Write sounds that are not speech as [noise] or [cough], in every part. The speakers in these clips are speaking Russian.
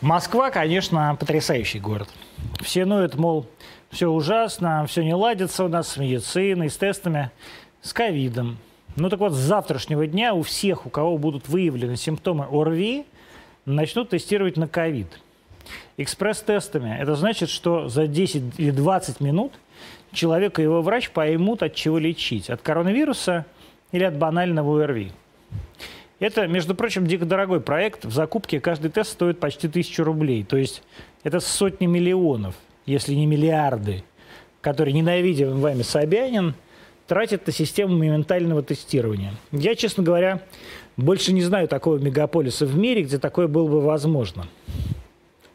Москва, конечно, потрясающий город. Все ноют, мол, все ужасно, все не ладится у нас с медициной, с тестами, с ковидом. Ну так вот, с завтрашнего дня у всех, у кого будут выявлены симптомы ОРВИ, начнут тестировать на ковид. Экспресс-тестами. Это значит, что за 10 или 20 минут человек и его врач поймут, от чего лечить. От коронавируса или от банального ОРВИ. Это, между прочим, дико дорогой проект. В закупке каждый тест стоит почти тысячу рублей. То есть это сотни миллионов, если не миллиарды, которые ненавидим вами Собянин тратит на систему моментального тестирования. Я, честно говоря, больше не знаю такого мегаполиса в мире, где такое было бы возможно.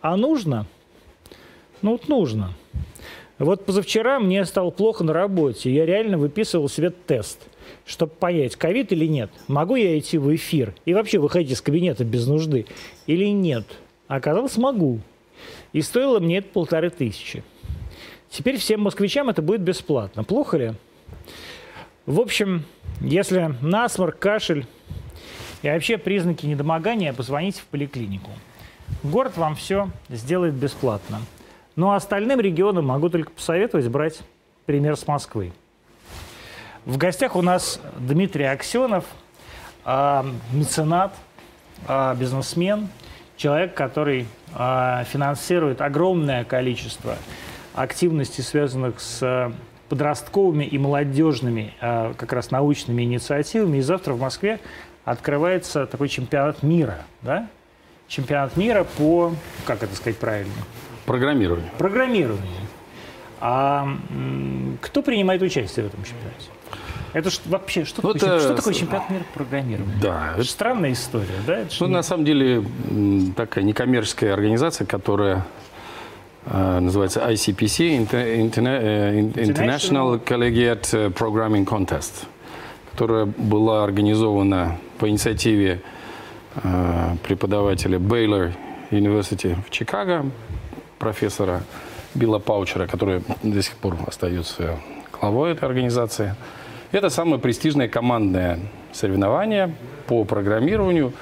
А нужно? Ну, вот нужно. Вот позавчера мне стало плохо на работе. Я реально выписывал себе тест – чтобы понять, ковид или нет. Могу я идти в эфир и вообще выходить из кабинета без нужды или нет? Оказалось, могу. И стоило мне это полторы тысячи. Теперь всем москвичам это будет бесплатно. Плохо ли? В общем, если насморк, кашель и вообще признаки недомогания, позвоните в поликлинику. Город вам все сделает бесплатно. Ну а остальным регионам могу только посоветовать брать пример с Москвы. В гостях у нас Дмитрий Аксенов, э, меценат, э, бизнесмен, человек, который э, финансирует огромное количество активностей, связанных с подростковыми и молодежными как раз научными инициативами. И завтра в Москве открывается такой чемпионат мира, да? Чемпионат мира по, как это сказать правильно? Программирование. Программирование. А кто принимает участие в этом чемпионате? Это ж, вообще, что, ну, такое, это... что такое чемпионат мира по программированию? Да. Это странная история, да? Это ну, не... на самом деле, такая некоммерческая организация, которая э, называется ICPC, Interna International Collegiate Programming Contest, которая была организована по инициативе э, преподавателя Baylor University в Чикаго, профессора Билла Паучера, который до сих пор остается главой этой организации. Это самое престижное командное соревнование по программированию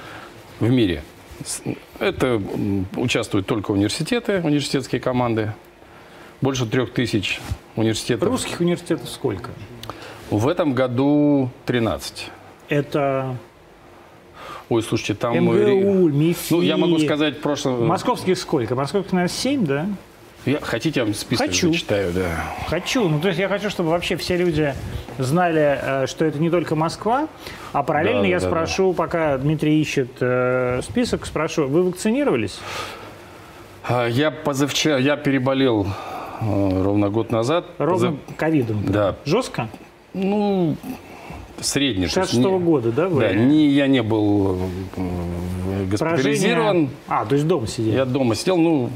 в мире. Это участвуют только университеты, университетские команды. Больше трех тысяч университетов. Русских университетов сколько? В этом году 13. Это Ой, слушайте, там... МГУ, МИФИ. Ну, я могу сказать прошлое... Московских сколько? Московских, наверное, 7, да? Я, хотите, я вам список хочу. зачитаю, да. Хочу. Ну, то есть я хочу, чтобы вообще все люди знали, э, что это не только Москва, а параллельно да, я да, спрошу, да. пока Дмитрий ищет э, список, спрошу, вы вакцинировались? А, я позавчера, я переболел э, ровно год назад. Ровно ковидом? Да. да. Жестко? Ну, средний. 66 -го года, да? Вы? Да, не, я не был э, госпитализирован. Поражение... А, то есть дома сидел? Я дома сидел, ну,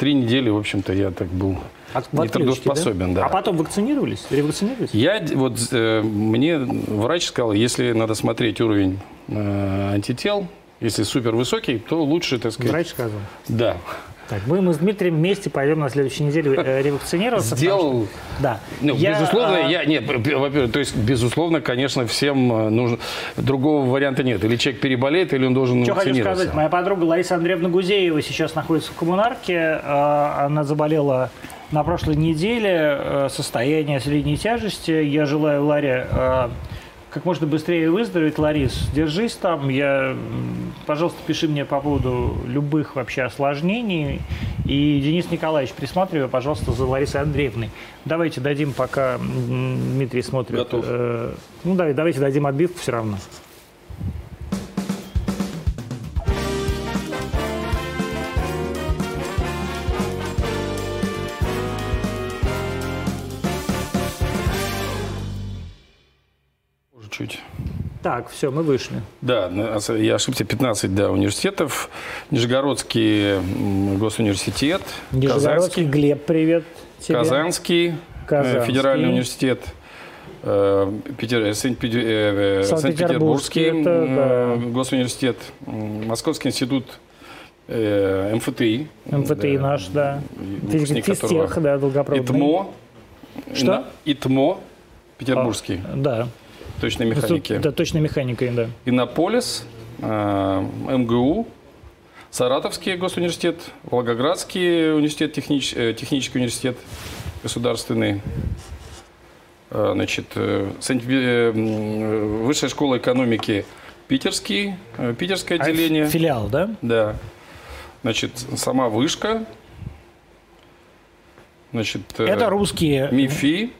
три недели, в общем-то, я так был От, нетрудоспособен. Да? Да. А потом вакцинировались? Ревакцинировались? Я, вот, э, мне врач сказал, если надо смотреть уровень э, антител, если супер высокий, то лучше, так сказать... Врач сказал? Да. Так, мы, мы с Дмитрием вместе пойдем на следующей неделе э, ревакцинироваться. Сделал. Что, да. Ну, я, безусловно, а... я нет, во-первых, то есть безусловно, конечно, всем э, нужно другого варианта нет. Или человек переболеет, или он должен Что хочу сказать, моя подруга Лариса Андреевна Гузеева сейчас находится в коммунарке. Э, она заболела на прошлой неделе, состояние средней тяжести. Я желаю Ларе как можно быстрее выздороветь. Ларис, держись там. Я, пожалуйста, пиши мне по поводу любых вообще осложнений. И Денис Николаевич, присматривай, пожалуйста, за Ларисой Андреевной. Давайте дадим, пока Дмитрий смотрит. Готов. Э, ну, давай, давайте дадим отбивку все равно. Так, все, мы вышли. Да, я ошибся, 15 да, университетов. Нижегородский госуниверситет. Нижегородский, Казанский, Глеб, привет тебе. Казанский, э, Казанский. федеральный университет. Э, Питер, э, Санкт-Петербургский это, да. госуниверситет, Московский институт МФТИ. МФТИ да, наш, да. Физтех, да, долгопроводный. ИТМО. Что? ИТМО, петербургский. А, да точной механики. Да, точной механикой, да. Иннополис, э, МГУ, Саратовский госуниверситет, Волгоградский университет, технич, э, технический университет государственный, э, значит, э, э, Высшая школа экономики Питерский, э, Питерское А, отделение. Филиал, да? Да. Значит, сама вышка. Значит, э, Это русские. МИФИ.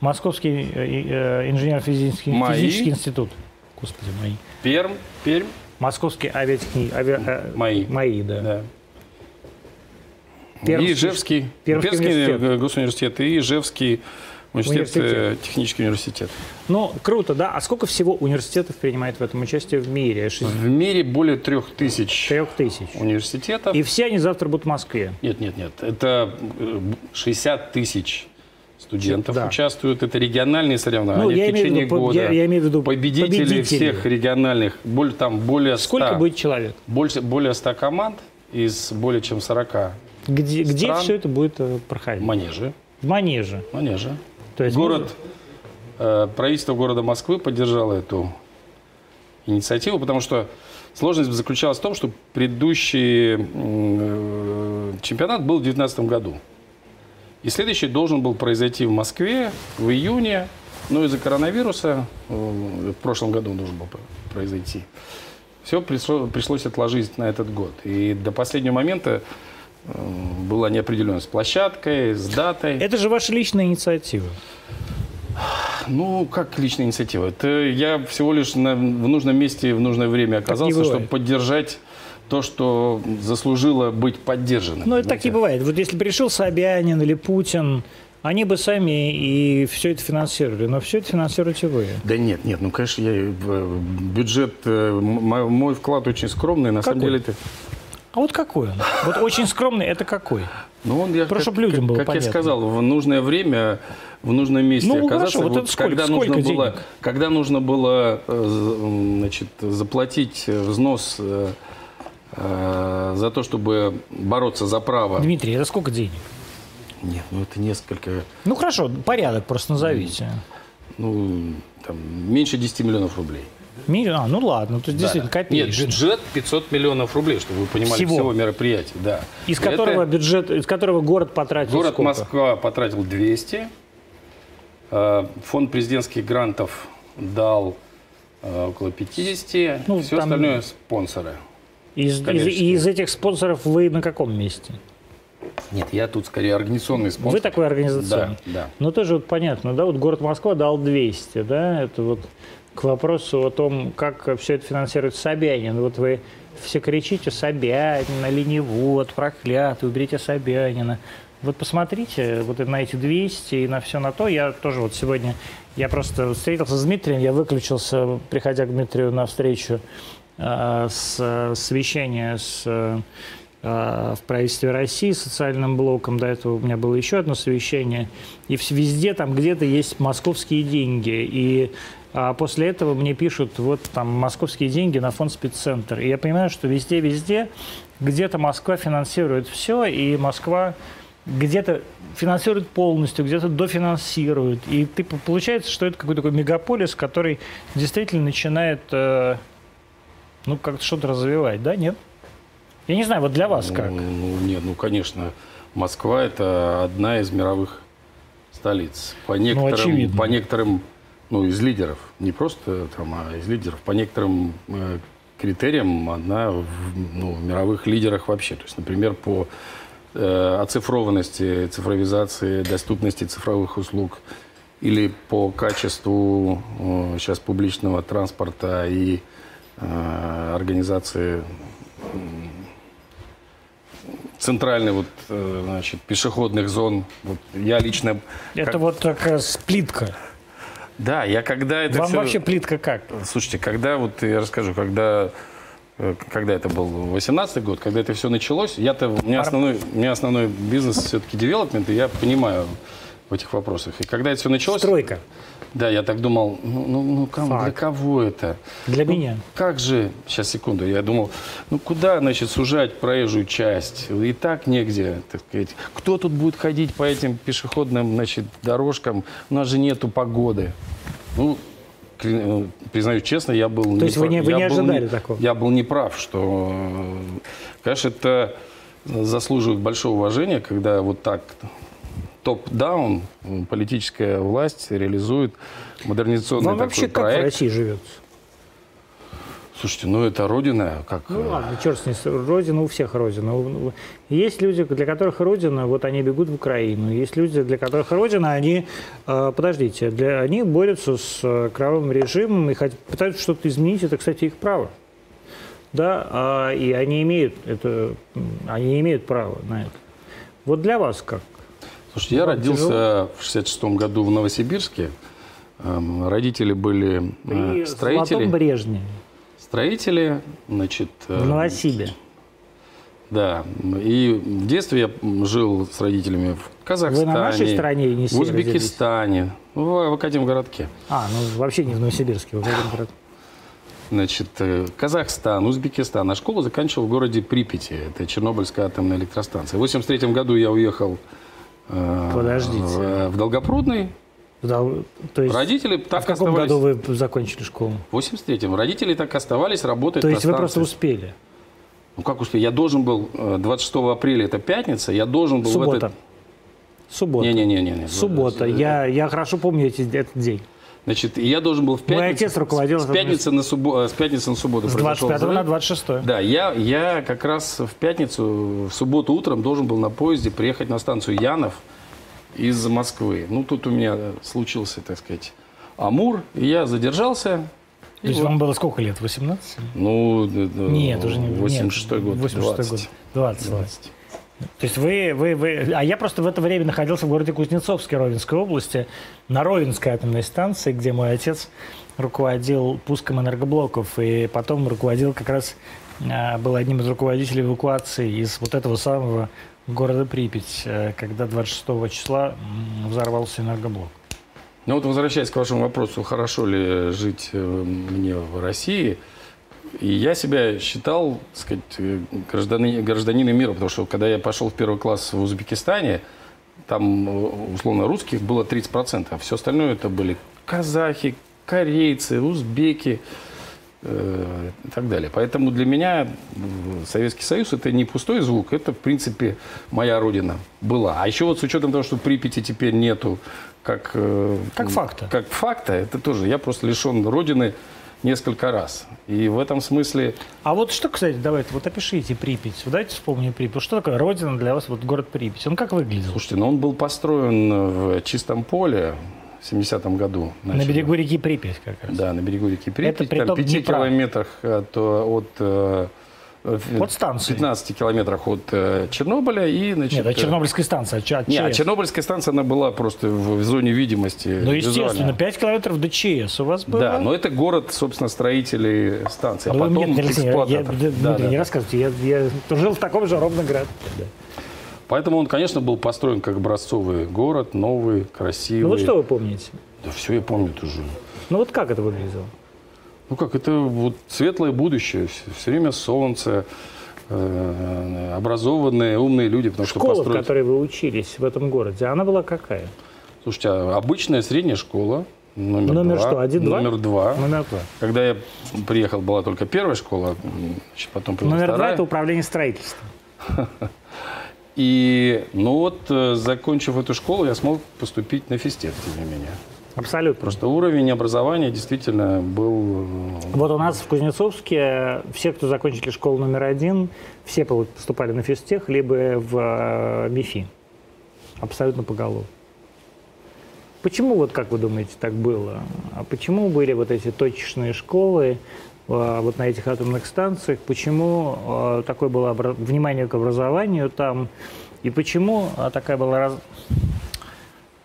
Московский э, э, инженерно-физический МАИ. физический институт. Господи, мои. Перм. Пермь. Московский авиатехни... авиа... э, МАИ. МАИ, да. Да. Пермский- и Ижевский, Пермский Пермский университет. госуниверситет и Ижевский университет, Университет. технический университет. Ну, круто, да. А сколько всего университетов принимает в этом участие в мире? В мире более трех тысяч Трех тысяч. университетов. И все они завтра будут в Москве. Нет, нет, нет. Это э, 60 тысяч студентов Да. участвуют. Это региональные соревнования Ну, я в имею в течение виду, года. я, я имею в виду победители, победители. всех региональных, более, там более 100, Сколько будет человек? больше, более 100 команд из более чем 40 Где, где Стран. все это будет э, проходить? манежи. В Манеже. манежи. То есть Город, э, правительство города Москвы поддержало эту инициативу, потому что сложность заключалась в том, что предыдущий э, чемпионат был в 2019 году. И следующий должен был произойти в Москве в июне, но из-за коронавируса э, в прошлом году он должен был произойти. Все пришлось отложить на этот год. И до последнего момента э, была неопределенность с площадкой, с датой. Это же ваша личная инициатива. Ну, как личная инициатива? Это я всего лишь на, в нужном месте в нужное время оказался, чтобы поддержать то, что заслужило быть поддержанным. Ну, это так и бывает. Вот если пришел Собянин или Путин, они бы сами и все это финансировали. Но все это финансируете вы. Да нет, нет, ну, конечно, я, э, бюджет, э, м- мой вклад очень скромный, на самом Какой? деле это... А вот какой он? Вот очень скромный, это какой? Ну, он, я, Просто как, людям как- было как понятно. я сказал, в нужное время, в нужном месте Ну, оказаться. хорошо, вот это сколько- когда, сколько нужно было, денег? когда нужно было э, значит, заплатить взнос за то, чтобы бороться за право. Дмитрий, это сколько денег? Нет, ну это несколько, Ну хорошо, порядок просто назовите. ну, там, меньше 10 миллионов рублей. Ми- А, ну ладно, то есть действительно Да. копеечка. Нет, бюджет 500 миллионов рублей, чтобы вы понимали, Всего? всего, мероприятия. Да. Из Это которого бюджет, из которого город потратил Город сколько? Москва потратил 200. э, Фонд президентских грантов дал э, около 50. Ну, Все там- остальное спонсоры. Из, из, из этих спонсоров вы на каком месте? Нет, я тут скорее организационный спонсор. Вы такой организационный. Да, да. Ну, тоже вот понятно, да, вот город Москва дал 200, да, это вот к вопросу о том, как все это финансирует Собянин. Вот вы все кричите Собянина, ленивот, проклятый, уберите Собянина. Вот посмотрите вот на эти 200 и на все на то. Я тоже вот сегодня, я просто встретился с Дмитрием, я выключился, приходя к Дмитрию на встречу с э, совещания с э, э, в правительстве России с социальным блоком. До этого у меня было еще одно совещание. И везде там где-то есть московские деньги. И а, после этого мне пишут, вот там московские деньги на фонд спеццентр. И я понимаю, что везде-везде где-то Москва финансирует все, и Москва где-то финансирует полностью, где-то дофинансирует. И ты, получается, что это какой-то такой мегаполис, который действительно начинает э, ну, как-то что-то развивать, да, нет? Я не знаю, вот для вас как? Ну, ну, нет, ну, конечно, Москва – это одна из мировых столиц. По некоторым, очевидно. по некоторым ну, из лидеров, не просто там, а из лидеров, по некоторым э, критериям одна в, ну, мировых лидерах вообще. То есть, например, по э, оцифрованности, цифровизации, доступности цифровых услуг или по качеству э, сейчас публичного транспорта и э, организации центральной вот, э, значит, пешеходных зон. Вот я лично... Это как- вот такая сплитка. Да, я когда это Вам всё- вообще плитка как? Слушайте, когда, вот я расскажу, когда, э, когда это был 18 год, когда это все началось, я-то, у меня основной, у меня основной бизнес все-таки девелопмент, и я понимаю в этих вопросах. И когда это все началось, Стройка. да, я так думал, ну, ну, ну кому- для кого это? Для Ну, меня. Как же, сейчас секунду, я думал, ну куда, значит, сужать проезжую часть? И так негде, так сказать. Кто тут будет ходить по этим пешеходным, значит, дорожкам? У нас же нету погоды. Ну, э, признаю честно, я был То есть вы неправ- не- вы я не ожидали такого? Я был неправ, что э, Конечно, это заслуживает большого уважения, когда вот так топ-даун политическая власть реализует модернизационный Вам такой вообще как в проект. России живется? Слушайте, ну это родина, как... Ну э, ладно, черт с ней, родина у всех родина. У- у- Есть люди, для которых родина, вот они бегут в Украину. Есть люди, для которых родина, они, э, подождите, для, они борются с э, кровавым режимом и хотят, пытаются что-то изменить. Это, кстати, их право. Да, а, и они имеют это, они имеют право на это. Вот для вас как? Слушайте, я родился в 66 году в Новосибирске. Эм, Родители были э, При строители. Золотом Брежневе, Строители, значит... э, в Новосибе. Да. И в детстве я жил с родителями в Казахстане. нашей стране, не В Узбекистане. В, в Академгородке. А, ну вообще не в Новосибирске, в Волгограде. Значит, э, Казахстан, Узбекистан. А школу заканчивал в городе Припяти. Это Чернобыльская атомная электростанция. В 83 году я уехал э, Подождите. В, в Долгопрудный. Да, то есть, Родители а так в каком оставались. году вы закончили школу? В 83-м. Родители так оставались работать То есть вы просто успели? Ну как успел? Я должен был э, 26 апреля, это пятница, я должен был в Суббота. этот... Суббота. Не-не-не. Суббота. Я, я хорошо помню эти, этот день. Значит, и я должен был в пятницу... отец руководил С пятницы на, суббо- э, с пятницы на субботу С произошел 25 на взрыв. 26. Да, я, я как раз в пятницу, в субботу утром должен был на поезде приехать на станцию Янов из Москвы. Ну, тут у меня случился, так сказать, Амур, и я задержался. То есть вам было сколько лет? 18? Ну, д- д- Нет, уже не 86 нет, год. 86 20. год. 20, 20. То есть вы, вы, вы... А я просто в это время находился в городе Кузнецовске Ровенской области, на Ровенской атомной станции, где мой отец руководил пуском энергоблоков, и потом руководил как раз, а, был одним из руководителей эвакуации из вот этого самого города Припять, э, когда 26 числа взорвался энергоблок. Ну вот возвращаясь к вашему вопросу, хорошо ли жить э, мне в России, и я себя считал, так сказать, э, граждани- гражданином мира, потому что когда я пошел в первый класс в Узбекистане, там, э, условно, русских было 30%, а все остальное это были казахи, корейцы, узбеки э, и так далее. Поэтому для меня Советский Союз это не пустой звук, это, в принципе, моя родина была. А еще вот с учетом того, что Припяти теперь нету как... э, Как факта. Как факта, это тоже, я просто лишен родины несколько раз. И в этом смысле, А вот что, кстати, давайте, вот опишите Припять. Вот давайте вспомним Припять. Что такое родина для вас, вот город Припять? Он как выглядел? слушайте, ну он был построен в чистом поле в 70-м году. На значит. берегу реки Припять как раз. Да, на берегу реки Припять, Это приток там 5 Днепра. километрах от, от, э, От станции. 15 километрах от э, Чернобыля и, значит... Нет, это Чернобыльская станция. а от Не, а ЧАЭС. Чернобыльская станция, она была просто в, в зоне видимости. Ну, естественно, визуально. 5 километров до ЧС у вас было? Да, но это город, собственно, строителей станции, а Ну, потом мне, Алексей, я, я, эксплуататор. Дмитрий, Да, да. не рассказывайте, я, я жил в таком же ровно городе. Да. Поэтому он, конечно, был построен как образцовый город, новый, красивый. Ну вот что вы помните? Да все я помню тоже. Ну вот как это выглядело? Ну как, это вот светлое будущее, все, время солнце, э, образованные, умные люди, потому что Школа, в построить... которой вы учились в этом городе, она была какая? Слушайте, а обычная средняя школа, номер, Номер два, что, один-два? Номер два. Номер два. Когда я приехал, была только первая школа, значит, потом появилась Номер два вторая. – это управление строительством. [laughs] И, ну вот, э, закончив эту школу, я смог поступить на физтех, тем не менее. Абсолютно. Просто уровень образования действительно был... э, Вот у нас в Кузнецовске все, кто закончили школу номер один, все поступали на физтех, либо в э, МИФИ. Абсолютно поголовно. Почему, вот как вы думаете, так было? А почему были вот эти точечные школы э, вот на этих атомных станциях? Почему такое было внимание к образованию там? И почему такая была раз-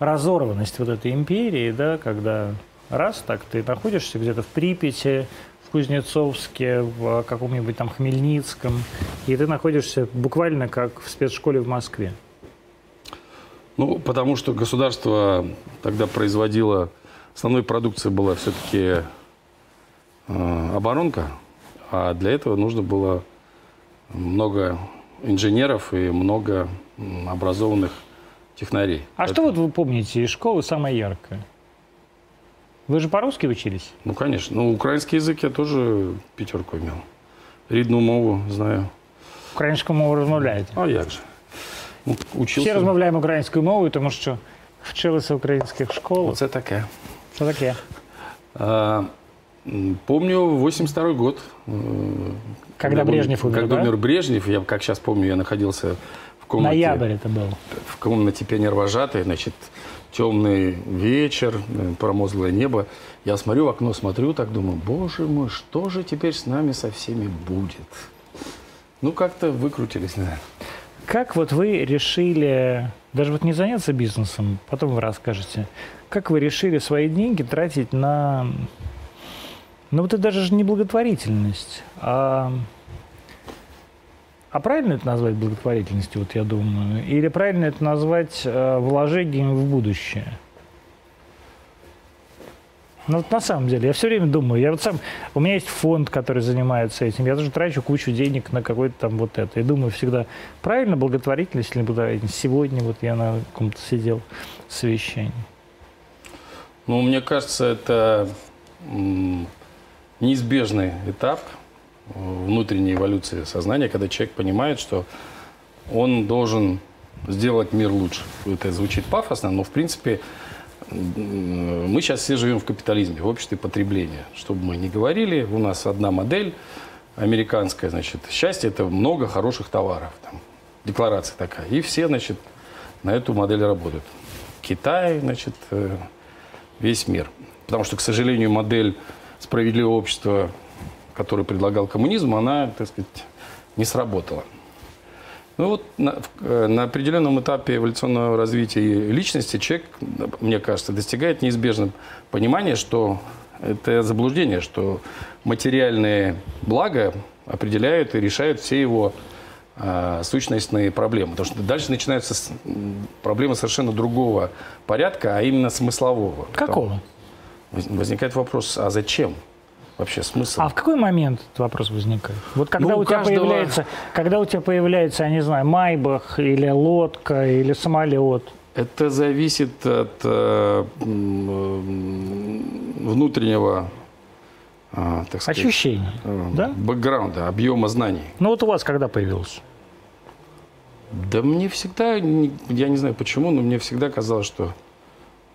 разорванность вот этой империи, да, когда раз так ты находишься где-то в Припяти, в Кузнецовске, в каком-нибудь там Хмельницком, и ты находишься буквально как в спецшколе в Москве. Ну, потому что государство тогда производило... Основной продукцией была все-таки э, оборонка, а для этого нужно было много инженеров и много образованных технарей. А Это- что вот вы помните из школы самое яркое? Вы же по-русски учились? Ну, конечно. Ну, украинский язык я тоже пятерку имел. Ридну мову знаю. Українською мовою розмовляєте? А як же? Ну, Учился. Всі розмовляємо українською мовою, тому що вчилися в українських школах. Оце таке. Що таке? А, м, помню 82 год. э, Когда умер- Брежнев умер, Когда да? умер Брежнев, я как сейчас помню, я находился в комнате, Ноябрь это был. в комнате пионервожатой, значит, темный вечер, э, промозглое небо. Я смотрю в окно, смотрю, так думаю, боже мой, что же теперь с нами со всеми будет? Ну, как-то выкрутились, наверное. Как вот вы решили, даже вот не заняться бизнесом, потом вы расскажете, как вы решили свои деньги тратить на, ну вот это даже же не благотворительность, а, а правильно это назвать благотворительностью, вот я думаю, или правильно это назвать э, вложением в будущее? Ну вот на самом деле, я все время думаю, я вот сам, у меня есть фонд, который занимается этим, я тоже трачу кучу денег на какой-то там вот это. И думаю всегда, правильно благотворительность или благотворительность? Сегодня вот я на каком-то сидел совещании. Ну, мне кажется, это неизбежный этап внутренней эволюции сознания, когда человек понимает, что он должен сделать мир лучше. Это звучит пафосно, но в принципе мы сейчас все живем в капитализме, в обществе потребления. Что бы мы ни говорили, у нас одна модель американская, значит, счастье это много хороших товаров, там, декларация такая. И все, значит, на эту модель работают. Китай, значит, э, весь мир. Потому что, к сожалению, модель справедливого общества, которую предлагал коммунизм, она, так сказать, не сработала. Ну вот на, э, на определенном этапе эволюционного развития личности человек, мне кажется, достигает неизбежного понимания, что это заблуждение, что материальные блага определяют и решают все его э, сущностные проблемы. Потому что дальше начинаются проблемы совершенно другого порядка, а именно смыслового. Какого? Воз- Возникает вопрос, а зачем вообще смысл? А в какой момент этот вопрос возникает? Вот когда Ну, у у тебя каждого- появляется, когда у тебя появляется, я не знаю, майбах или лодка или самолет. Это зависит от э, внутреннего, а, так сказать, Ощущений, э, да? бэкграунда, объема знаний. Ну вот у вас когда появился? Да мне всегда, я не знаю почему, но мне всегда казалось, что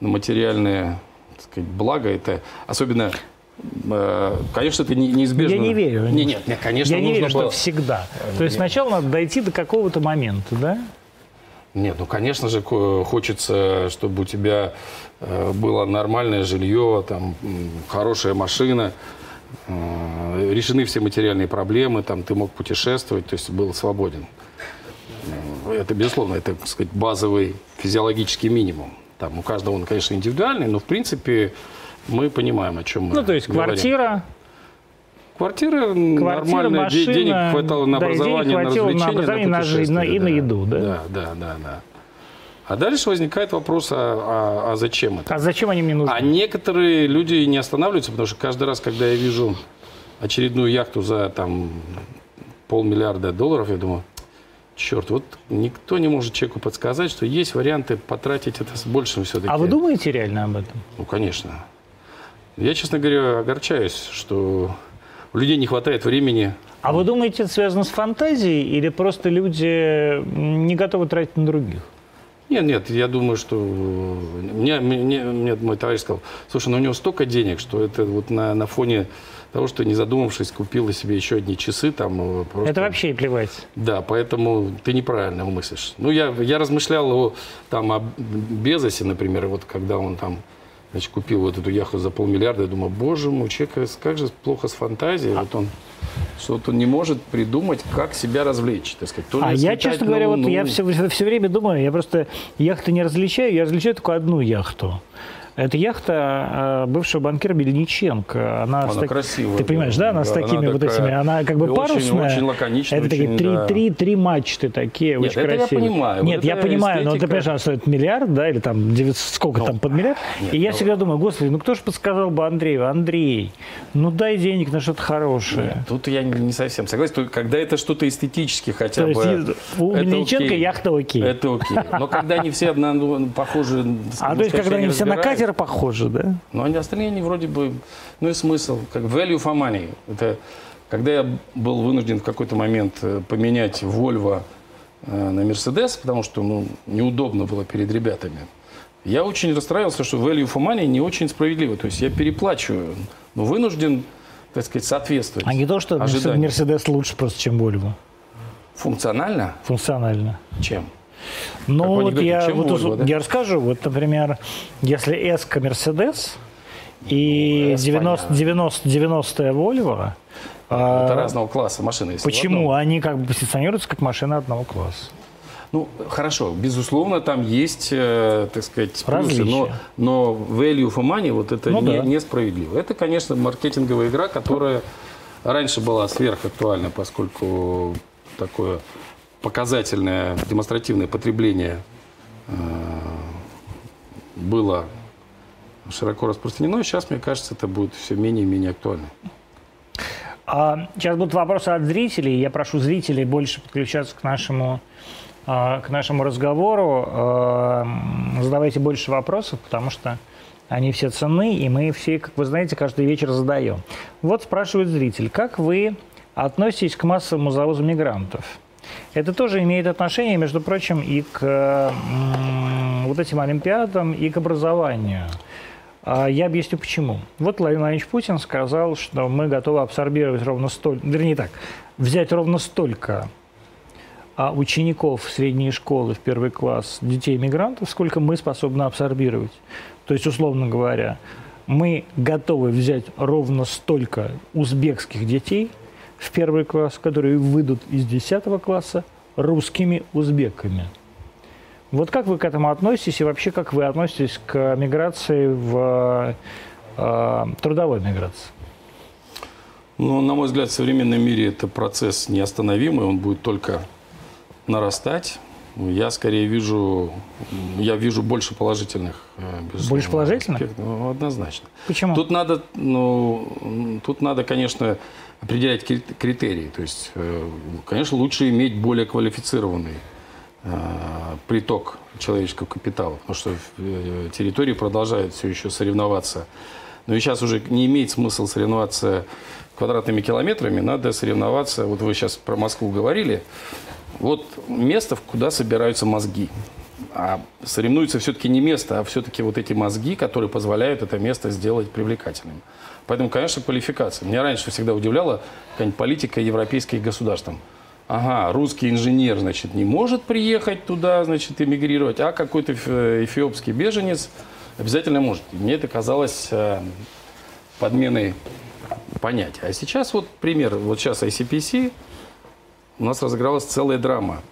ну, материальное так сказать, благо это особенно, э, конечно, это не- неизбежно. Я не верю. Не, нет, нет, конечно, Я не верю, было... что всегда. То есть нет. сначала надо дойти до какого-то момента, да? Нет, ну, конечно же, хочется, чтобы у тебя э, было нормальное жилье, там, хорошая машина, э, решены все материальные проблемы, там, ты мог путешествовать, то есть был свободен. Э, Это, безусловно, это, так сказать, базовый физиологический минимум. Там у каждого он, конечно, индивидуальный, но, в принципе, мы понимаем, о чем мы Ну, то есть говорим. квартира, Квартира, квартира, нормальная, машина, денег хватало на да, образование, на хватило на развлечения, образование, на жизнь, на- и на еду, да? Да, да, да, да. А дальше возникает вопрос, а, а- а зачем это? а зачем они мне нужны? А некоторые люди не останавливаются, потому что каждый раз, когда я вижу очередную яхту за там полмиллиарда долларов, я думаю, черт, вот никто не может человеку подсказать, что есть варианты потратить это с большим все-таки. А вы думаете реально об этом? Ну, конечно. Я, честно говоря, огорчаюсь, что у людей не хватает времени. А вы думаете, это связано с фантазией или просто люди не готовы тратить на других? Нет, нет, я думаю, что мне, мне, мне мой товарищ сказал, слушай, ну у него столько денег, что это вот на, на фоне того, что не задумавшись, купила себе еще одни часы, там э, просто... Это вообще плевать. Да, поэтому ты неправильно мыслишь. Ну, я, я размышлял о, там, о Безосе, например, вот когда он там значит, купил вот эту яхту за полмиллиарда, я думаю, боже мой, у человека как же плохо с фантазией, вот он что вот он не может придумать, как себя развлечь, так сказать. А я, честно говоря, вот Луну. я все, все [laughs] время думаю, я просто яхты не различаю, я различаю только одну яхту. Это яхта э, бывшего банкира Бельниченко. Она, Она так- красивая, Ты понимаешь, да? Она с такими она вот такая этими. Она как бы очень- парусная. очень лаконичная, Это такие очень, три, да. три, три мачты такие, Нет, очень это я красивые. понимаю. Нет, Вот я понимаю, но ты эстетика. понимаешь, она стоит миллиард, да, или там 900, сколько там под миллиард. нет, И я ну- всегда думаю, господи, ну кто же подсказал бы Андрею? Андрей, ну дай денег на что-то хорошее. Тут я не совсем согласен. Только когда это что-то эстетически хотя То бы... есть у окей. яхта окей. Это окей. Но когда они все ну, похожи... А ну, то есть, когда я они все на разбираюсь. Катер похожи, да? Но они остальные, они вроде бы... Ну и смысл, как value for money. Это Когда я был вынужден в какой-то момент э, поменять Volvo э, на Mercedes, потому что ну, неудобно было перед ребятами, я очень расстраивался, что value for money не очень справедливо. То есть я переплачиваю, но вынужден, так сказать, соответствовать А не то, что ожиданиям. Мерседес лучше просто, чем Volvo. Функционально? Функционально. Чем? Ну, вот я, вот, Volvo, да? я расскажу. Вот, например, если S-ка Мерседес и Ну, S 90, 90, 90 Volvo, а, Это разного класса машины. если почему они как бы позиционируются как машины одного класса? Ну, хорошо, безусловно, там есть, э, так сказать, плюсы, Различия. но, но value for money, вот это Ну не- да. несправедливо. Это, конечно, маркетинговая игра, которая раньше была сверхактуальна, поскольку такое показательное демонстративное потребление э, было широко распространено. Сейчас, мне кажется, это будет все менее и менее актуально. А, сейчас будут вопросы от зрителей. Я прошу зрителей больше подключаться к нашему, а, к нашему разговору. А, Задавайте больше вопросов, потому что они все ценны, и мы все, как вы знаете, каждый вечер задаем. Вот спрашивает зритель, как вы относитесь к массовому завозу мигрантов? Это тоже имеет отношение, между прочим, и к м, вот этим олимпиадам, и к образованию. А Я объясню почему. Вот Владимир Владимирович Путин сказал, что мы готовы абсорбировать ровно столько, вернее так, взять ровно столько а, учеников средней школы в первый класс детей-мигрантов, сколько мы способны абсорбировать. То есть, условно говоря, мы готовы взять ровно столько узбекских детей в первый класс, которые выйдут из 10 класса русскими узбеками. Вот как вы к этому относитесь и вообще как вы относитесь к миграции в э, трудовой миграции? Но, на мой взгляд, в современном мире это процесс неостановимый, он будет только нарастать. Я скорее вижу, я вижу больше положительных. э, Больше положительных? аспектов. Ну, однозначно. Почему? Тут надо, ну, тут надо, конечно, определять кри- критерии. То есть, э, конечно, лучше иметь более квалифицированный э, приток человеческого капитала, потому что э, территории продолжают все еще соревноваться. Но и сейчас уже не имеет смысла соревноваться квадратными километрами, надо соревноваться, вот вы сейчас про Москву говорили, вот место, куда собираются мозги. А соревнуется все-таки не место, а все-таки вот эти мозги, которые позволяют это место сделать привлекательным. Поэтому, конечно, квалификация. Меня раньше всегда удивляла какая-нибудь политика европейских государств. Ага, русский инженер, значит, не может приехать туда, значит, эмигрировать, а какой-то эф- эфиопский беженец обязательно может. И Мне это казалось э, подменой понятия. А сейчас вот пример. Вот сейчас ICPC, у нас разыгралась целая драма.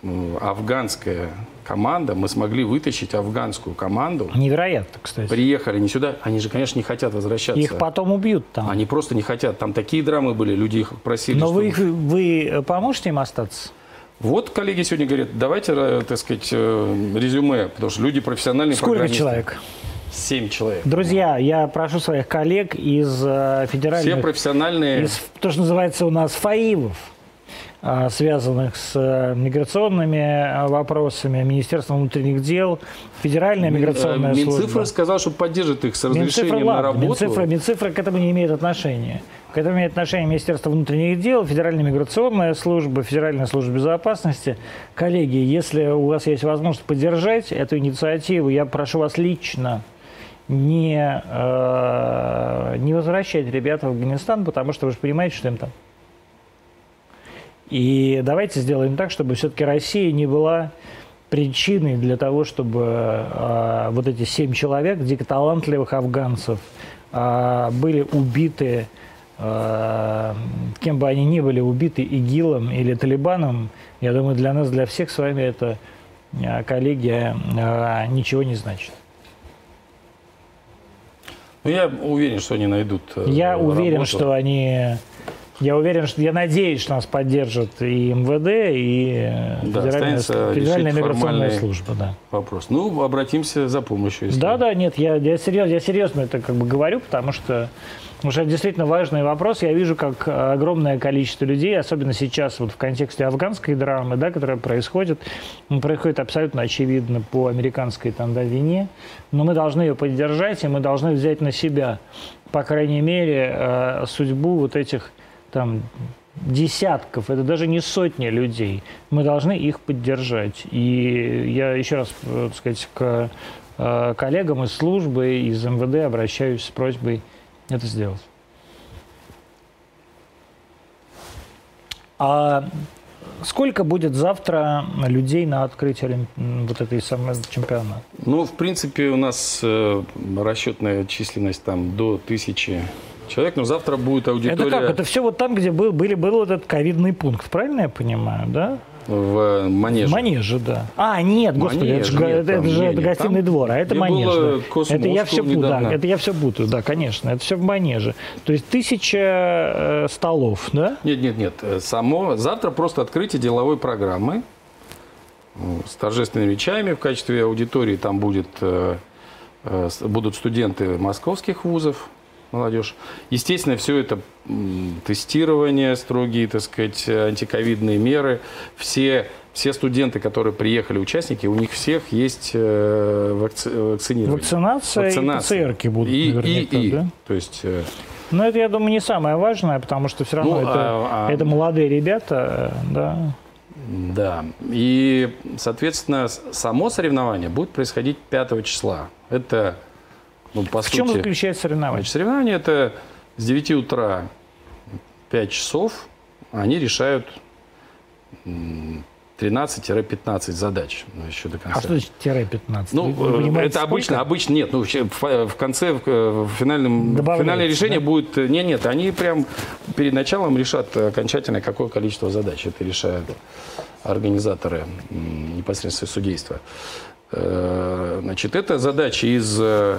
Афганская команда, мы смогли вытащить афганскую команду. Невероятно, кстати. Приехали не сюда, они же, конечно, не хотят возвращаться. Их потом убьют там. Они просто не хотят. Там такие драмы были, люди их просили. Но вы, их- вы поможете им остаться? Вот коллеги сегодня говорят, давайте, э, так сказать, э, резюме, потому что люди профессиональные Сколько человек? Семь человек. Друзья, я прошу своих коллег из э, Все федеральных, профессиональные. из, то, что называется у нас ФАИВов, связанных с э, миграционными э, вопросами, Министерством внутренних дел, Федеральная миграционная Э, Минцифры служба. сказал, что поддержит их с разрешением на ладно, работу. Минцифры, Минцифры к этому не имеют отношения. К этому имеет отношение Министерство внутренних дел, Федеральная миграционная служба, Федеральная служба безопасности. Коллеги, если у вас есть возможность поддержать эту инициативу, я прошу вас лично не, э, не возвращать ребят в Афганистан, потому что вы же понимаете, что им там. И давайте сделаем так, чтобы все-таки Россия не была причиной для того, чтобы э, вот эти семь человек, дико талантливых афганцев, э, были убиты, э, кем бы они ни были, убиты ИГИЛом или Талибаном. Я думаю, для нас, для всех с вами это, э, коллеги, э, ничего не значит. Ну, я уверен, что они найдут э, Я уверен, работу. что они... Я уверен, что я надеюсь, что нас поддержат и МВД, и э, Да, Федеральная, Федеральная миграционная служба. Да. Вопрос. Ну, обратимся за помощью. если- Да, да, нет, я, я, серьезно, я серьезно это как бы говорю, потому что уже это действительно важный вопрос. Я вижу, как огромное количество людей, особенно сейчас вот в контексте афганской драмы, да, которая происходит, происходит абсолютно очевидно по американской там, да, вине, но мы должны ее поддержать, и мы должны взять на себя, по крайней мере, э, судьбу вот этих там десятков, это даже не сотни людей. Мы должны их поддержать. И я еще раз, э, так сказать, к э, коллегам из службы, из МВД обращаюсь с просьбой это сделать. А сколько будет завтра людей на открытии вот этой самой чемпионата? Ну, в принципе, у нас э, расчетная численность там до тысячи человек, но завтра будет аудитория... Это как? Это все вот там, где был, были, был этот ковидный пункт, правильно я понимаю, да? В манеже. В манеже, да. А, нет, господи, манеж, это, нет, это, там, это же нет, гостиный там, двор, а это манеж. Да. Это я все путаю, да, это я все путаю, да, конечно, это все в манеже. То есть тысяча э, столов, да? Нет, нет, нет. Само завтра просто открытие деловой программы с торжественными речами в качестве аудитории. Там будет, э, э, будут студенты московских вузов, молодежь. Естественно, все это тестирование, строгие, так сказать, антиковидные меры. Все, все студенты, которые приехали, участники, у них всех есть э, вакци, вакцинирование. Вакцинация, Вакцинация. и ПЦРки будут и, наверняка, и, и. да? То есть... Э, но это, я думаю, не самое важное, потому что все равно ну, это, а, а... это молодые ребята, да. Да. И, соответственно, само соревнование будет происходить 5 числа. Это ну, по в сути, чем заключается соревнование? Значит, соревнование это с 9 утра 5 часов они решают 13-15 задач ну, еще до конца. А что значит тире 15? Ну, Вы э, это обычно, обычно нет. Ну, в, конце, в, финальном, финальное решение да? будет... Э, нет, они прям перед началом решат окончательно, какое количество задач. Это решают организаторы непосредственно судейства. Э, значит, это задачи из э,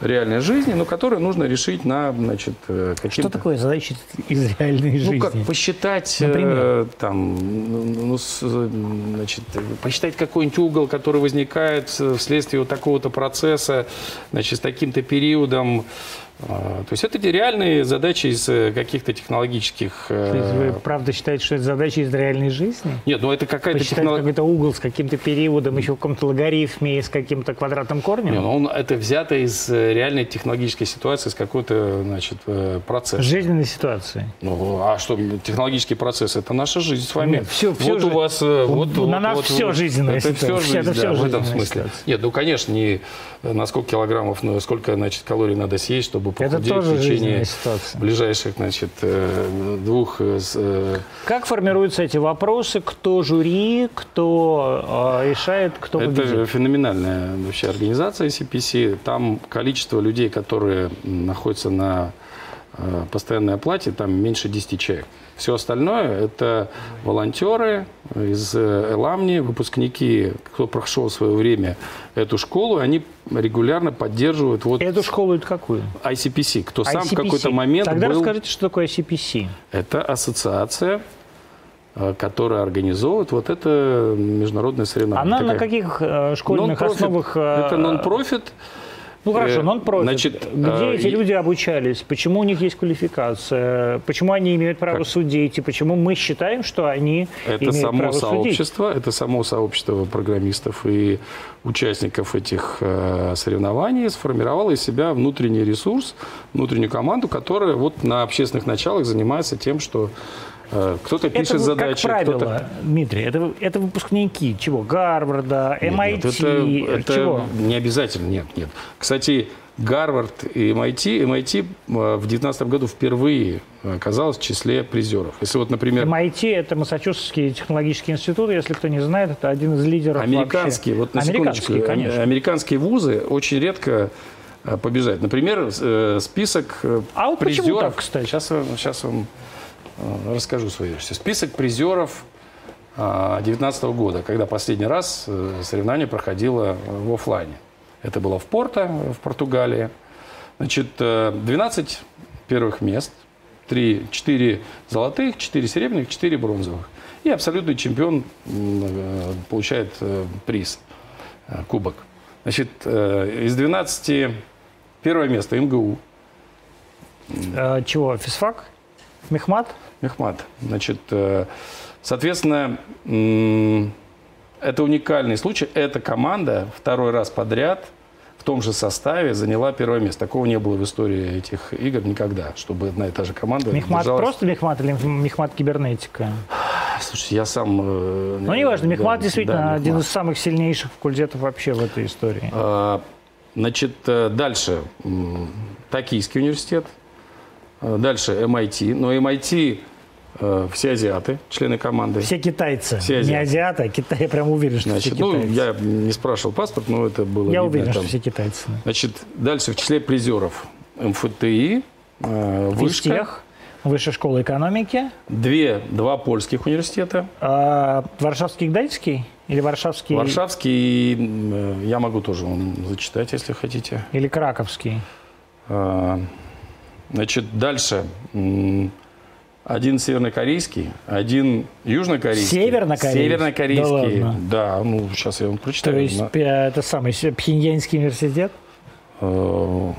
реальной жизни, но которые нужно решить на, значит, э, каким-то... Что такое задачи из реальной жизни? Ну, как посчитать, Например? там, ну, значит, посчитать какой-нибудь угол, который возникает вследствие вот такого-то процесса, значит, с таким-то периодом, то есть это реальные задачи из э, каких-то технологических... Э, то есть вы правда считаете, что это задачи из реальной жизни? Нет, ну это какая-то технология... какой-то угол с каким-то периодом, еще в каком-то логарифме, с каким-то квадратным корнем? Нет, ну он, это взято из э, реальной технологической ситуации, с какой-то, значит, процесса. Жизненной ситуации. Ну, а что, технологический процесс – это наша жизнь с вами. Нет, все, все вот же... у вас... Вот, на вот, нас вот, все вот, жизненная это ситуация. Все жизнь, это все да, в этом смысле. Ситуация. Нет, ну, конечно, не на сколько килограммов, но сколько, значит, калорий надо съесть, чтобы похудеть в течение ближайших, значит, э, двух... Э, э, как формируются эти вопросы? Кто жюри, кто решает, кто Это победит? Это феноменальная вообще организация CPC. Там количество людей, которые находятся на постоянной оплате, там меньше 10 человек. Все остальное – это волонтеры из Эламни, выпускники, кто прошел в свое время эту школу, они регулярно поддерживают вот... Эту школу это какую? ICPC, кто ICPC. сам в какой-то момент Тогда был... расскажите, что такое ICPC. Это ассоциация э, которая организовывает вот это международное соревнование. Она Такая... на каких э, школьных основах? Э... Это нон-профит. Ну хорошо, нон-профит. Значит, Где э, эти люди обучались? Почему у них есть квалификация? Почему они имеют право как? судить? И почему мы считаем, что они это имеют само право сообщество, судить? Это само сообщество программистов и участников этих э, соревнований сформировало из себя внутренний ресурс, внутреннюю команду, которая вот на общественных началах занимается тем, что Э, кто-то пишет это, задачи. Как правило, Дмитрий, это, это выпускники чего? Гарварда, MIT, нет, это, это чего? Не обязательно, нет, нет. Кстати, Гарвард и MIT, MIT э, в 2019 году впервые оказалась в числе призеров. Если вот, например... MIT – это Массачусетский технологический институт, если кто не знает, это один из лидеров Американские, вообще. вот на американские, конечно. Американские вузы очень редко э, побежать. Например, список а вот призеров... почему так, кстати? Сейчас, сейчас вам Э, расскажу свою версию. Список призеров 2019 года, когда последний раз э, соревнование проходило в офлайне. Это было в Порто, в Португалии. Значит, 12 э, первых мест, 3, 4 золотых, 4 серебряных, 4 бронзовых. И абсолютный чемпион получает приз, кубок. Значит, из 12 первое место МГУ. Чего, физфак? Мехмат? Мехмат. Значит, э, соответственно, это уникальный случай. Эта команда второй раз подряд, том же составе заняла первое место. Такого не было в истории этих игр никогда, чтобы одна и та же команда Мехмат держалась. просто Мехмат или Мехмат кибернетика? Слушайте, я сам... э, Ну, неважно, Мехмат да, действительно да, один Мехмат. из самых сильнейших факультетов вообще в этой истории. А, Значит, э, дальше Токийский университет, дальше MIT. Но MIT все азиаты, члены команды. Все китайцы, Все не азиаты. азиаты, а Китай, я прям уверен, что Значит, все ну, китайцы. я не спрашивал паспорт, но это было Я видно уверен, там. что все китайцы. Значит, дальше в числе призеров МФТИ, э, Вышка, Физтех, Высшая школа экономики, две, два польских университета, а, Варшавский Гдальский или Варшавский Варшавский, э, я могу тоже вам зачитать, если хотите. или Краковский. А, Значит, дальше один севернокорейский, один южнокорейский. Севернокорейский? Севернокорейский. Да ладно? Да, ну сейчас я вам То прочитаю. есть На- пе- это самый Пхеньянский университет, э,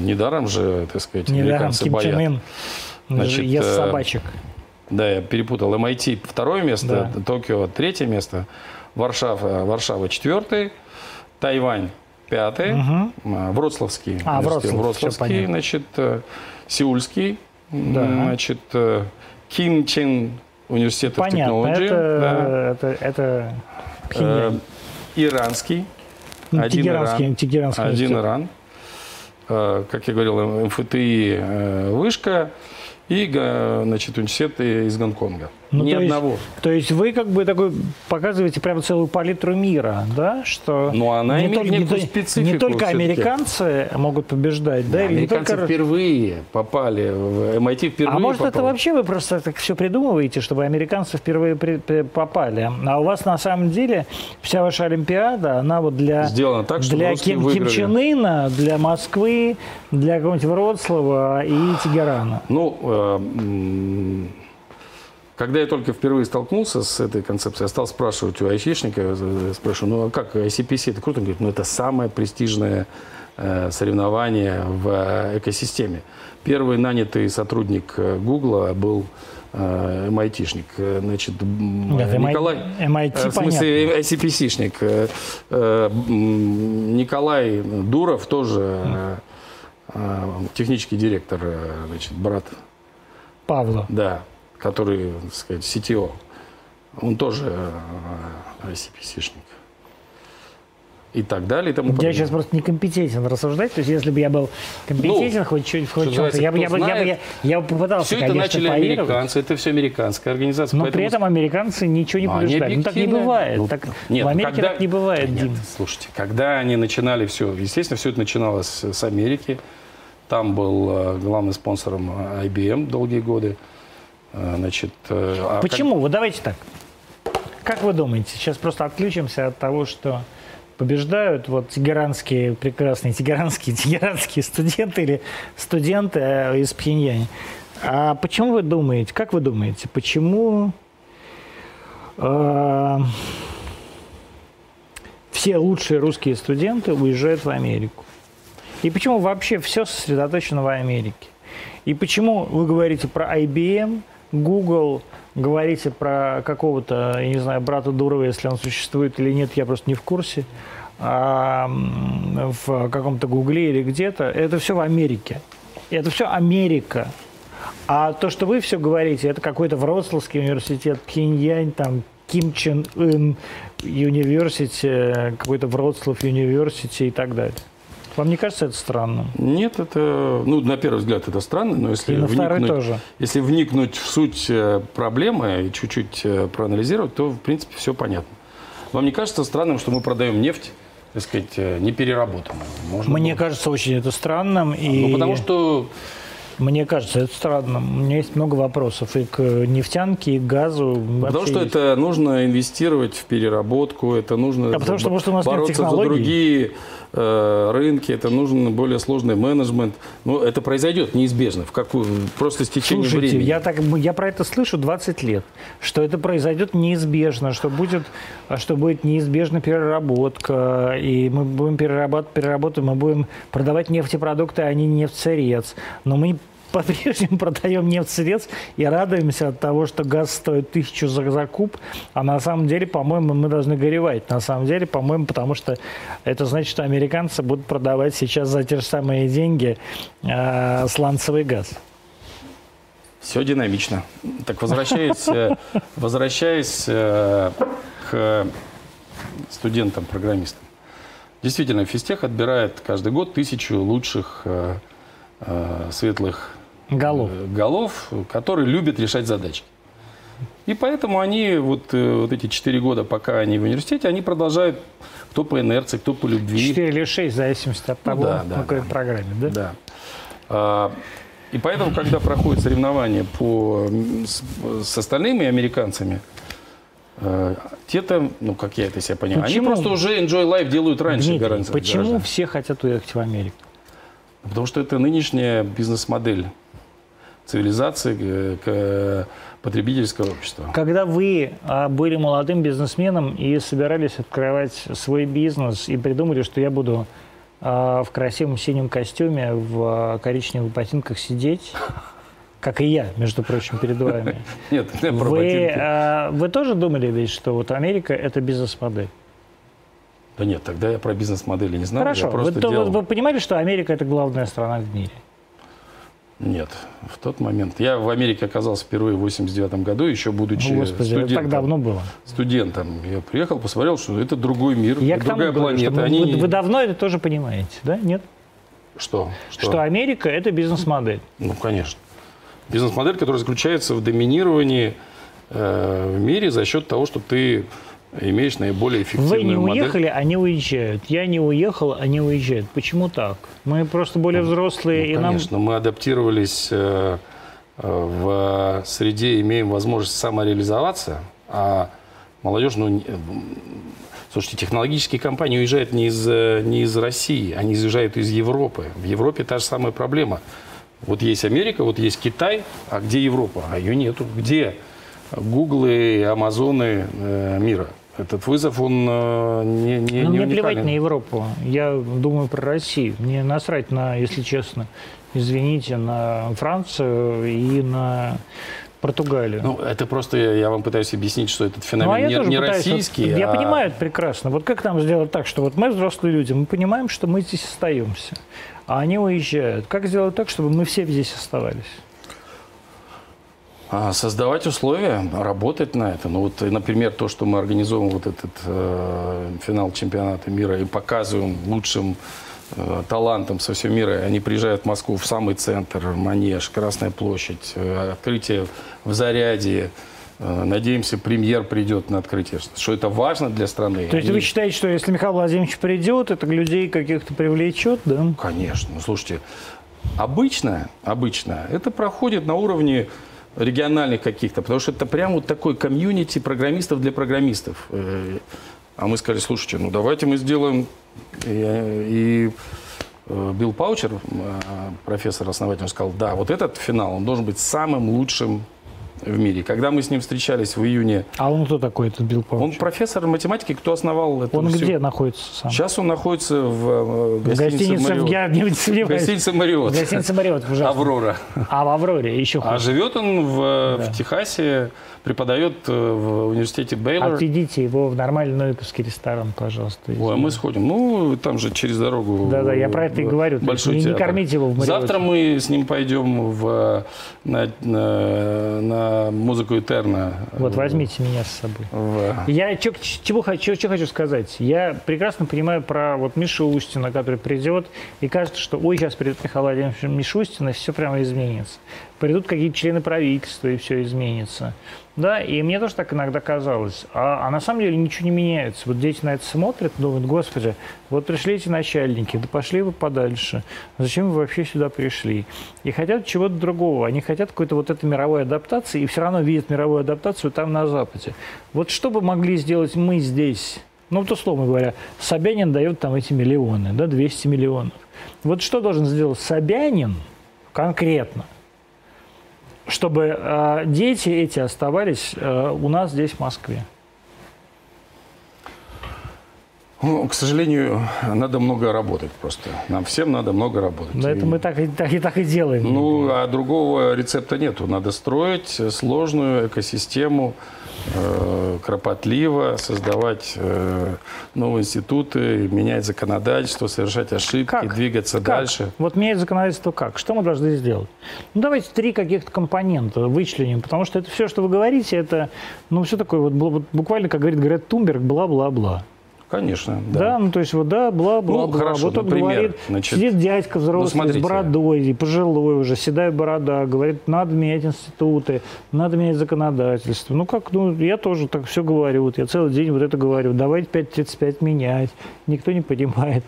недаром же, так сказать, недаром американцы Ким Чен боят. Ын Значит, ест э, собачек. Да, я перепутал. MIT второе место, Токио третье место, Варшава, Варшава четвертый, Тайвань пятый, а, Вроцлавский, А, Вроцлав, Вроцлавский, значит, э, Сеульский, Да. значит, э, Ким Чен университет of Понятно, Technology, да, это, это, это э, Пхеньян. Иранский, Ну, один Тегеранский, Иран. Тегеранский один. Иран, Э, как я говорил, МФТИ Вышка и значит, университет из Гонконга. Ну, Ни то есть- одного. То есть вы как бы такой показываете прямо целую палитру мира, да? Что Но она имеет только, не, специфику не только американцы могут побеждать, да? или не Американцы только... впервые попали в MIT, впервые А может, это попал. вообще вы просто так все придумываете, чтобы американцы впервые при- при- попали? А у вас на самом деле вся ваша Олимпиада, она вот для, Сделано так, чтобы для Ким, Ким. Чен Ына, для Москвы, для какого-нибудь Вроцлава и Тегерана. Ну, э, когда я только впервые столкнулся с этой концепцией, я стал спрашивать у айтишника, э, спрашиваю, ну а как ICPC, это круто? Он говорит, ну это самое престижное э, соревнование в э, экосистеме. Первый нанятый сотрудник Гугла был MIT-шник. Э, Значит, Нет, MIT Николай... MIT Э, В смысле. ICPC-шник. Николай Дуров тоже технический директор, значит, брат Павла. да, который, так сказать, CTO, он тоже э, ICPC-шник. И так далее, и тому Я сейчас просто некомпетентен рассуждать. То есть, если бы я был компетентен хоть чуть хоть Ну, что чем-то, я, бы- я, бы- я, бы- я, я бы попытался, Все это конечно, начали американцы, это все американская организация. Но поэтому при этом американцы ничего не Ну, они побеждают. Ну, так не бывает. Ну, так, нет, в ну, Америке когда- так не бывает, Нет, Дим. слушайте, когда они начинали все, естественно, все это начиналось с с Америки. Там был э, главным спонсором э, IBM долгие годы. Э, Значит, э, а как- Почему? Вот давайте так. Как вы думаете, сейчас просто отключимся от того, что побеждают вот тегеранские, прекрасные тегеранские, тегеранские студенты или студенты э, из Пхеньяна. А почему вы думаете, как вы думаете, почему э, все лучшие русские студенты уезжают в Америку? И почему вообще все сосредоточено в Америке? И почему вы говорите про IBM, Google, говорите про какого-то, я не знаю, брата Дурова, если он существует или нет, я просто не в курсе, а, в каком-то Гугле или где-то, это все в Америке. Это все Америка. А то, что вы все говорите, это какой-то Вроцлавский университет, Пхеньянь, там, Ким Чен Ын, университет, какой-то Вроцлав университет и так далее. Вам не кажется это странным? Нет, это, ну, на первый взгляд это странно, но если И на вникнуть, тоже. если вникнуть в суть э, проблемы и чуть-чуть э, проанализировать, то, в принципе, все понятно. Вам не кажется странным, что мы продаем нефть, так сказать, э, непереработанную? Можно Мне было- кажется очень это странным. И Ну, потому что Мне кажется это странным. У меня есть много вопросов и к нефтянке, и к газу. Потому что есть. это нужно инвестировать в переработку, это нужно А потому что, может, у нас нет бороться за технологий? другие э, рынки, это нужен более сложный менеджмент. Но это произойдет неизбежно, в какую просто с течением Слушайте, времени. я, так, я про это слышу 20 лет, что это произойдет неизбежно, что будет, что будет неизбежна переработка, и мы будем перерабатывать, переработать, мы будем продавать нефтепродукты, а не нефть-сырец. Но мы по-прежнему [laughs] продаем нефть средств и радуемся от того, что газ стоит тысячу за, за куб, а на самом деле, по-моему, мы должны горевать. На самом деле, по-моему, потому что это значит, что американцы будут продавать сейчас за те же самые деньги э, сланцевый газ. Все динамично. Так возвращаясь, э, [laughs] возвращаясь э, к студентам-программистам. Действительно, физтех отбирает каждый год тысячу лучших э, светлых голов. голов, которые любят решать задачи. И поэтому они, вот, вот эти четыре года, пока они в университете, они продолжают, кто по инерции, кто по любви. Четыре или шесть, в зависимости от ну того, ну, да, да, какой да. программе, да? Да. А, и поэтому, когда проходят соревнования по, с, с остальными американцами, э, те-то, ну, как я это себе понимаю, почему? они просто уже Enjoy Life делают раньше Дмитрий. Почему гораздо. все хотят уехать в Америку? Потому что это нынешняя бизнес-модель цивилизации к потребительского общества. Когда вы а, были молодым бизнесменом и собирались открывать свой бизнес и придумали, что я буду а, в красивом синем костюме, в коричневых ботинках сидеть, [laughs] как и я, между прочим, перед вами. [laughs] Нет, не про вы, ботинки. Вы тоже думали ведь, что вот Америка – это бизнес-модель? Да нет, тогда я про бизнес-модели не знал. Хорошо, вы, делал... вы понимали, что Америка – это главная страна в мире? Нет, в тот момент. Я в Америке оказался впервые в 89 году, еще будучи О, Господи, студентом. так давно было. Студентом. Я приехал, посмотрел, что это другой мир, Я другая планета. Говорю, Они... вы, вы давно это тоже понимаете, да? Нет? Что? Что, что Америка – это бизнес-модель. Ну, конечно. Бизнес-модель, которая заключается в доминировании э, в мире за счет того, что ты имеешь наиболее эффективную Вы не модель. уехали, они уезжают. Я не уехал, они уезжают. Почему так? Мы просто более ну, взрослые. Ну, и конечно, нам... мы адаптировались э, э, в среде, имеем возможность самореализоваться, а молодежь, ну, слушайте, технологические компании уезжают не из, э, не из России, они уезжают из Европы. В Европе та же самая проблема. Вот есть Америка, вот есть Китай, а где Европа? А ее нету. Где Гуглы и Амазоны э, мира? Этот вызов, он э, не, не, ну, не Мне плевать на Европу. Я думаю про Россию. Мне насрать на, если честно, извините, на Францию и на Португалию. Ну, это просто я, вам пытаюсь объяснить, что этот феномен ну, а не, не пытаюсь, российский. Вот, а... Я понимаю это прекрасно. Вот как нам сделать так, что вот мы взрослые люди, мы понимаем, что мы здесь остаемся, а они уезжают. Как сделать так, чтобы мы все здесь оставались? А, создавать условия, работать на это. Ну вот, например, то, что мы организовываем вот этот э, финал чемпионата мира и показываем лучшим э, талантам со всего мира. Они приезжают в Москву в самый центр, Манеж, Красная площадь, э, открытие в Заряде. Э, надеемся, премьер придет на открытие. Что это важно для страны. То есть Они... вы считаете, что если Михаил Владимирович придет, это людей каких-то привлечет, да? Конечно. Ну, слушайте, обычно, обычно это проходит на уровне региональных каких-то, потому что это прям вот такой комьюнити программистов для программистов. Э, а мы сказали, слушайте, ну давайте мы сделаем... И, и э, Билл Паучер, э, профессор основатель, сказал, да, вот этот финал, он должен быть самым лучшим в мире. Когда мы с ним встречались в июне... А он кто такой, этот Билл Пауч? Он профессор математики, кто основал это Он все. где находится сам? Сейчас он находится в, в гостинице, Мариот. Я не [laughs] В гостинице Мариот. В гостинице Мариот, ужасно. Аврора. А в Авроре еще хуже. А живет он в, да. в Техасе, преподает э, в университете Бейлор. Отведите его в нормальный новиковский ресторан, пожалуйста. Ой, а мы сходим. Ну, там же через дорогу. Да-да, я про это и говорю. Большой не, театр. не кормите его в Мариоте. Завтра мы с ним пойдем в, на, на, на музыку Этерна. Вот, возьмите меня с собой. В... Я чё, чего, хочу, что хочу сказать. Я прекрасно понимаю про вот Мишу Устина, который придет, и кажется, что ой, сейчас придет Михаил Владимирович Мишустин, и все прямо изменится. Придут какие-то члены правительства, и все изменится. Да, и мне тоже так иногда казалось. А, а на самом деле ничего не меняется. Вот дети на это смотрят, думают, господи, вот пришли эти начальники, да пошли вы подальше. Зачем вы вообще сюда пришли? И хотят чего-то другого. Они хотят какой-то вот этой мировой адаптации, и все равно видят мировую адаптацию там на Западе. Вот что бы могли сделать мы здесь? Ну, вот условно говоря, Собянин дает там эти миллионы, да, 200 миллионов. Вот что должен сделать Собянин конкретно – чтобы э, дети эти оставались э, у нас здесь, в Москве? Ну, к сожалению, надо много работать просто. Нам всем надо много работать. Да, это И- мы так и, так и так и делаем. Ну, а другого рецепта нету. Надо строить сложную экосистему, кропотливо, создавать э, новые институты, менять законодательство, совершать ошибки, Как? двигаться Как? дальше. Вот менять законодательство как? Что мы должны сделать? Ну, давайте три каких-то компонента вычленим, потому что это все, что вы говорите, это, ну, все такое вот, бу- буквально, как говорит Грет Тумберг, бла-бла-бла. Конечно, Да. да. ну то есть вот да, бла-бла-бла. Ну, хорошо, вот он например, говорит, значит, сидит дядька взрослый с смотрите. бородой, и пожилой уже, седая борода, говорит, надо менять институты, надо менять законодательство. Ну как, ну я тоже так все говорю, вот я целый день вот это говорю, давайте 5.35 менять, никто не понимает.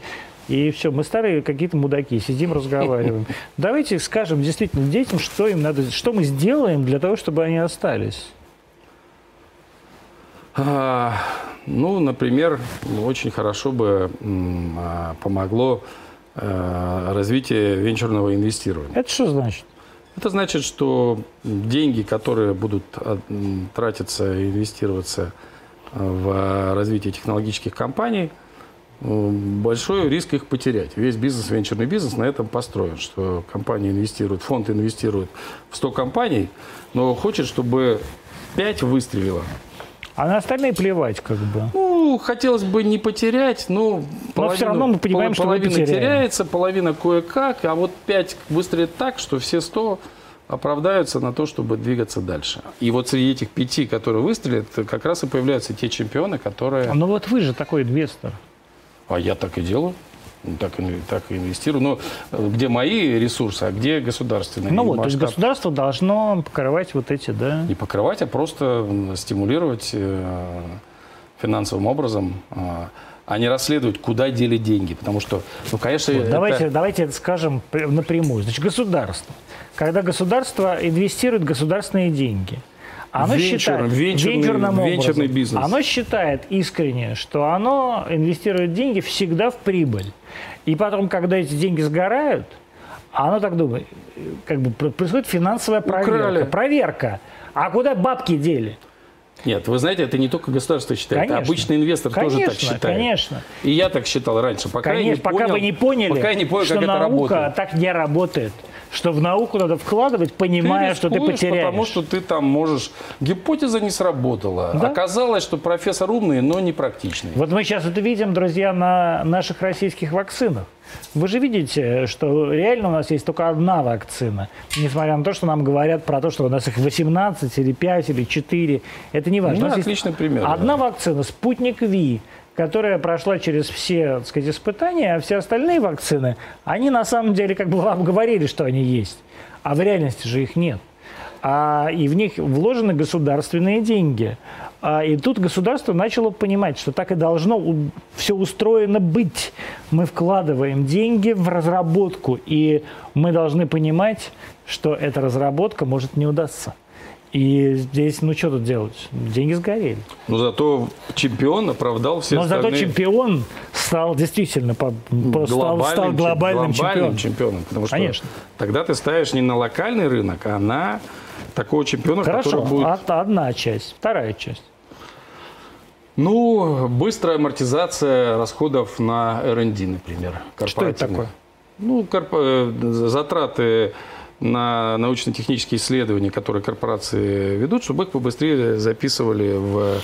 И все, мы старые какие-то мудаки, сидим, разговариваем. [laughs] Давайте скажем действительно детям, что им надо, что мы сделаем для того, чтобы они остались. Ну, например, очень хорошо бы а, помогло э, развитие венчурного инвестирования. Это что значит? Это значит, что деньги, которые будут а, тратиться и инвестироваться а, в развитие технологических компаний, м, большой риск их потерять. Весь бизнес, венчурный бизнес на этом построен, что компания инвестирует, фонд инвестирует в 100 компаний, но хочет, чтобы 5 выстрелило. А на остальные плевать как бы. Ну, хотелось бы не потерять, но, всё равно мы понимаем, что мы половина теряется, половина кое-как, а вот 5 выстрелит так, что все 100 оправдаются на то, чтобы двигаться дальше. И вот среди этих пяти, которые выстрелят, как раз и появляются те чемпионы, которые... Ну вот вы же такой инвестор. А я так и делаю. Так, и- так и инвестирую. Но э, где мои ресурсы, а где государственные? Ну вот, то есть масштаб государство должно покрывать вот эти, да. не покрывать, а просто стимулировать э, финансовым образом, э, а не расследовать, куда дели деньги. Потому что, ну, конечно, Вот, это- давайте, давайте это скажем пр- напрямую. Значит, государство. Когда государство инвестирует государственные деньги, оно Венчурный- считает венчурный- венчурным венчурный бизнес. Оно считает искренне, что оно инвестирует деньги всегда в прибыль. И потом, когда эти деньги сгорают, оно так думает, как бы пр- происходит финансовая проверка. Украли. Проверка. А куда бабки дели? Нет, вы знаете, это не только государство считает, Конечно. обычный инвестор тоже так Конечно, считает. конечно. И я так считал раньше, пока я не Конечно, пока понял, вы не поняли, пока я не понял, что как это наука работает. так не работает. Что в науку надо вкладывать, понимая, что ты потеряешь. Потому что ты там можешь... Гипотеза не сработала. Да. Оказалось, что профессор умный, но не практичный. Вот мы сейчас это видим, друзья, на наших российских вакцинах. Вы же видите, что реально у нас есть только одна вакцина. Несмотря на то, что нам говорят про то, что у нас их 18 или 5 или 4. Это не важно. Ну, У нас есть отличный пример, да. Одна вакцина, спутник Ви, которая прошла через все так сказать, испытания, а все остальные вакцины, они на самом деле как бы вам говорили, что они есть. А в реальности же их нет. А, и в них вложены государственные деньги. А, и тут государство начало понимать, что так и должно все устроено быть. Мы вкладываем деньги в разработку, и мы должны понимать, что эта разработка может не удастся. И здесь, ну что тут делать? Деньги сгорели. Но зато чемпион оправдал все Но зато остальные... чемпион стал действительно по, по- стал, стал чем- глобальным, чемпионом. чемпионом. Потому что Конечно. тогда ты ставишь не на локальный рынок, а на такого чемпиона, Хорошо, который будет... от- одна часть. Вторая часть. Ну, быстрая амортизация расходов на R&D, например. Что это такое? Ну, корп- э, затраты на научно-технические исследования, которые корпорации ведут, чтобы их побыстрее записывали в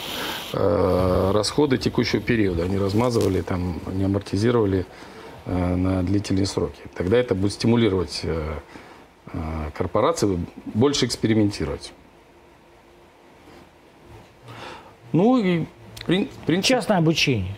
э, расходы текущего периода. Они размазывали, там, не амортизировали э, на длительные сроки. Тогда это будет стимулировать э, корпорации больше экспериментировать. Ну и прин- принцип Частное обучение.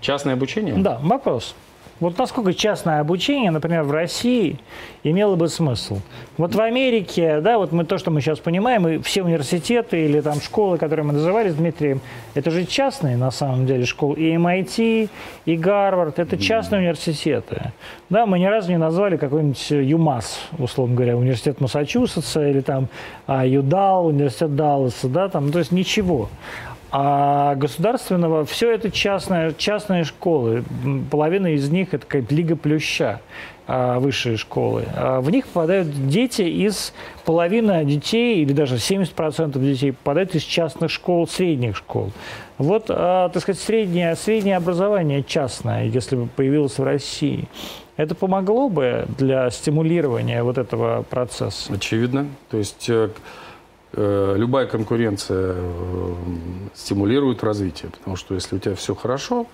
частное обучение. Да, вопрос. Вот насколько частное обучение, например, в России имело бы смысл? Вот в Америке, да, вот мы то, что мы сейчас понимаем, и все университеты или там школы, которые мы называли с Дмитрием, это же частные на самом деле школы. И MIT, и Гарвард, это частные университеты. Да, мы ни разу не назвали какой-нибудь ЮМАС, условно говоря, университет Массачусетса или там а, ЮДАЛ, университет Далласа, да, там, ну, то есть ничего. А государственного все это частные, частные школы. Половина из них это какая-то лига плюща а, высшие школы. А в них попадают дети из половины детей, или даже 70% детей попадают из частных школ, средних школ. Вот, а, так сказать, среднее, среднее образование частное, если бы появилось в России, это помогло бы для стимулирования вот этого процесса? Очевидно. То есть э, любая конкуренция э, стимулирует развитие, потому что если у тебя все хорошо,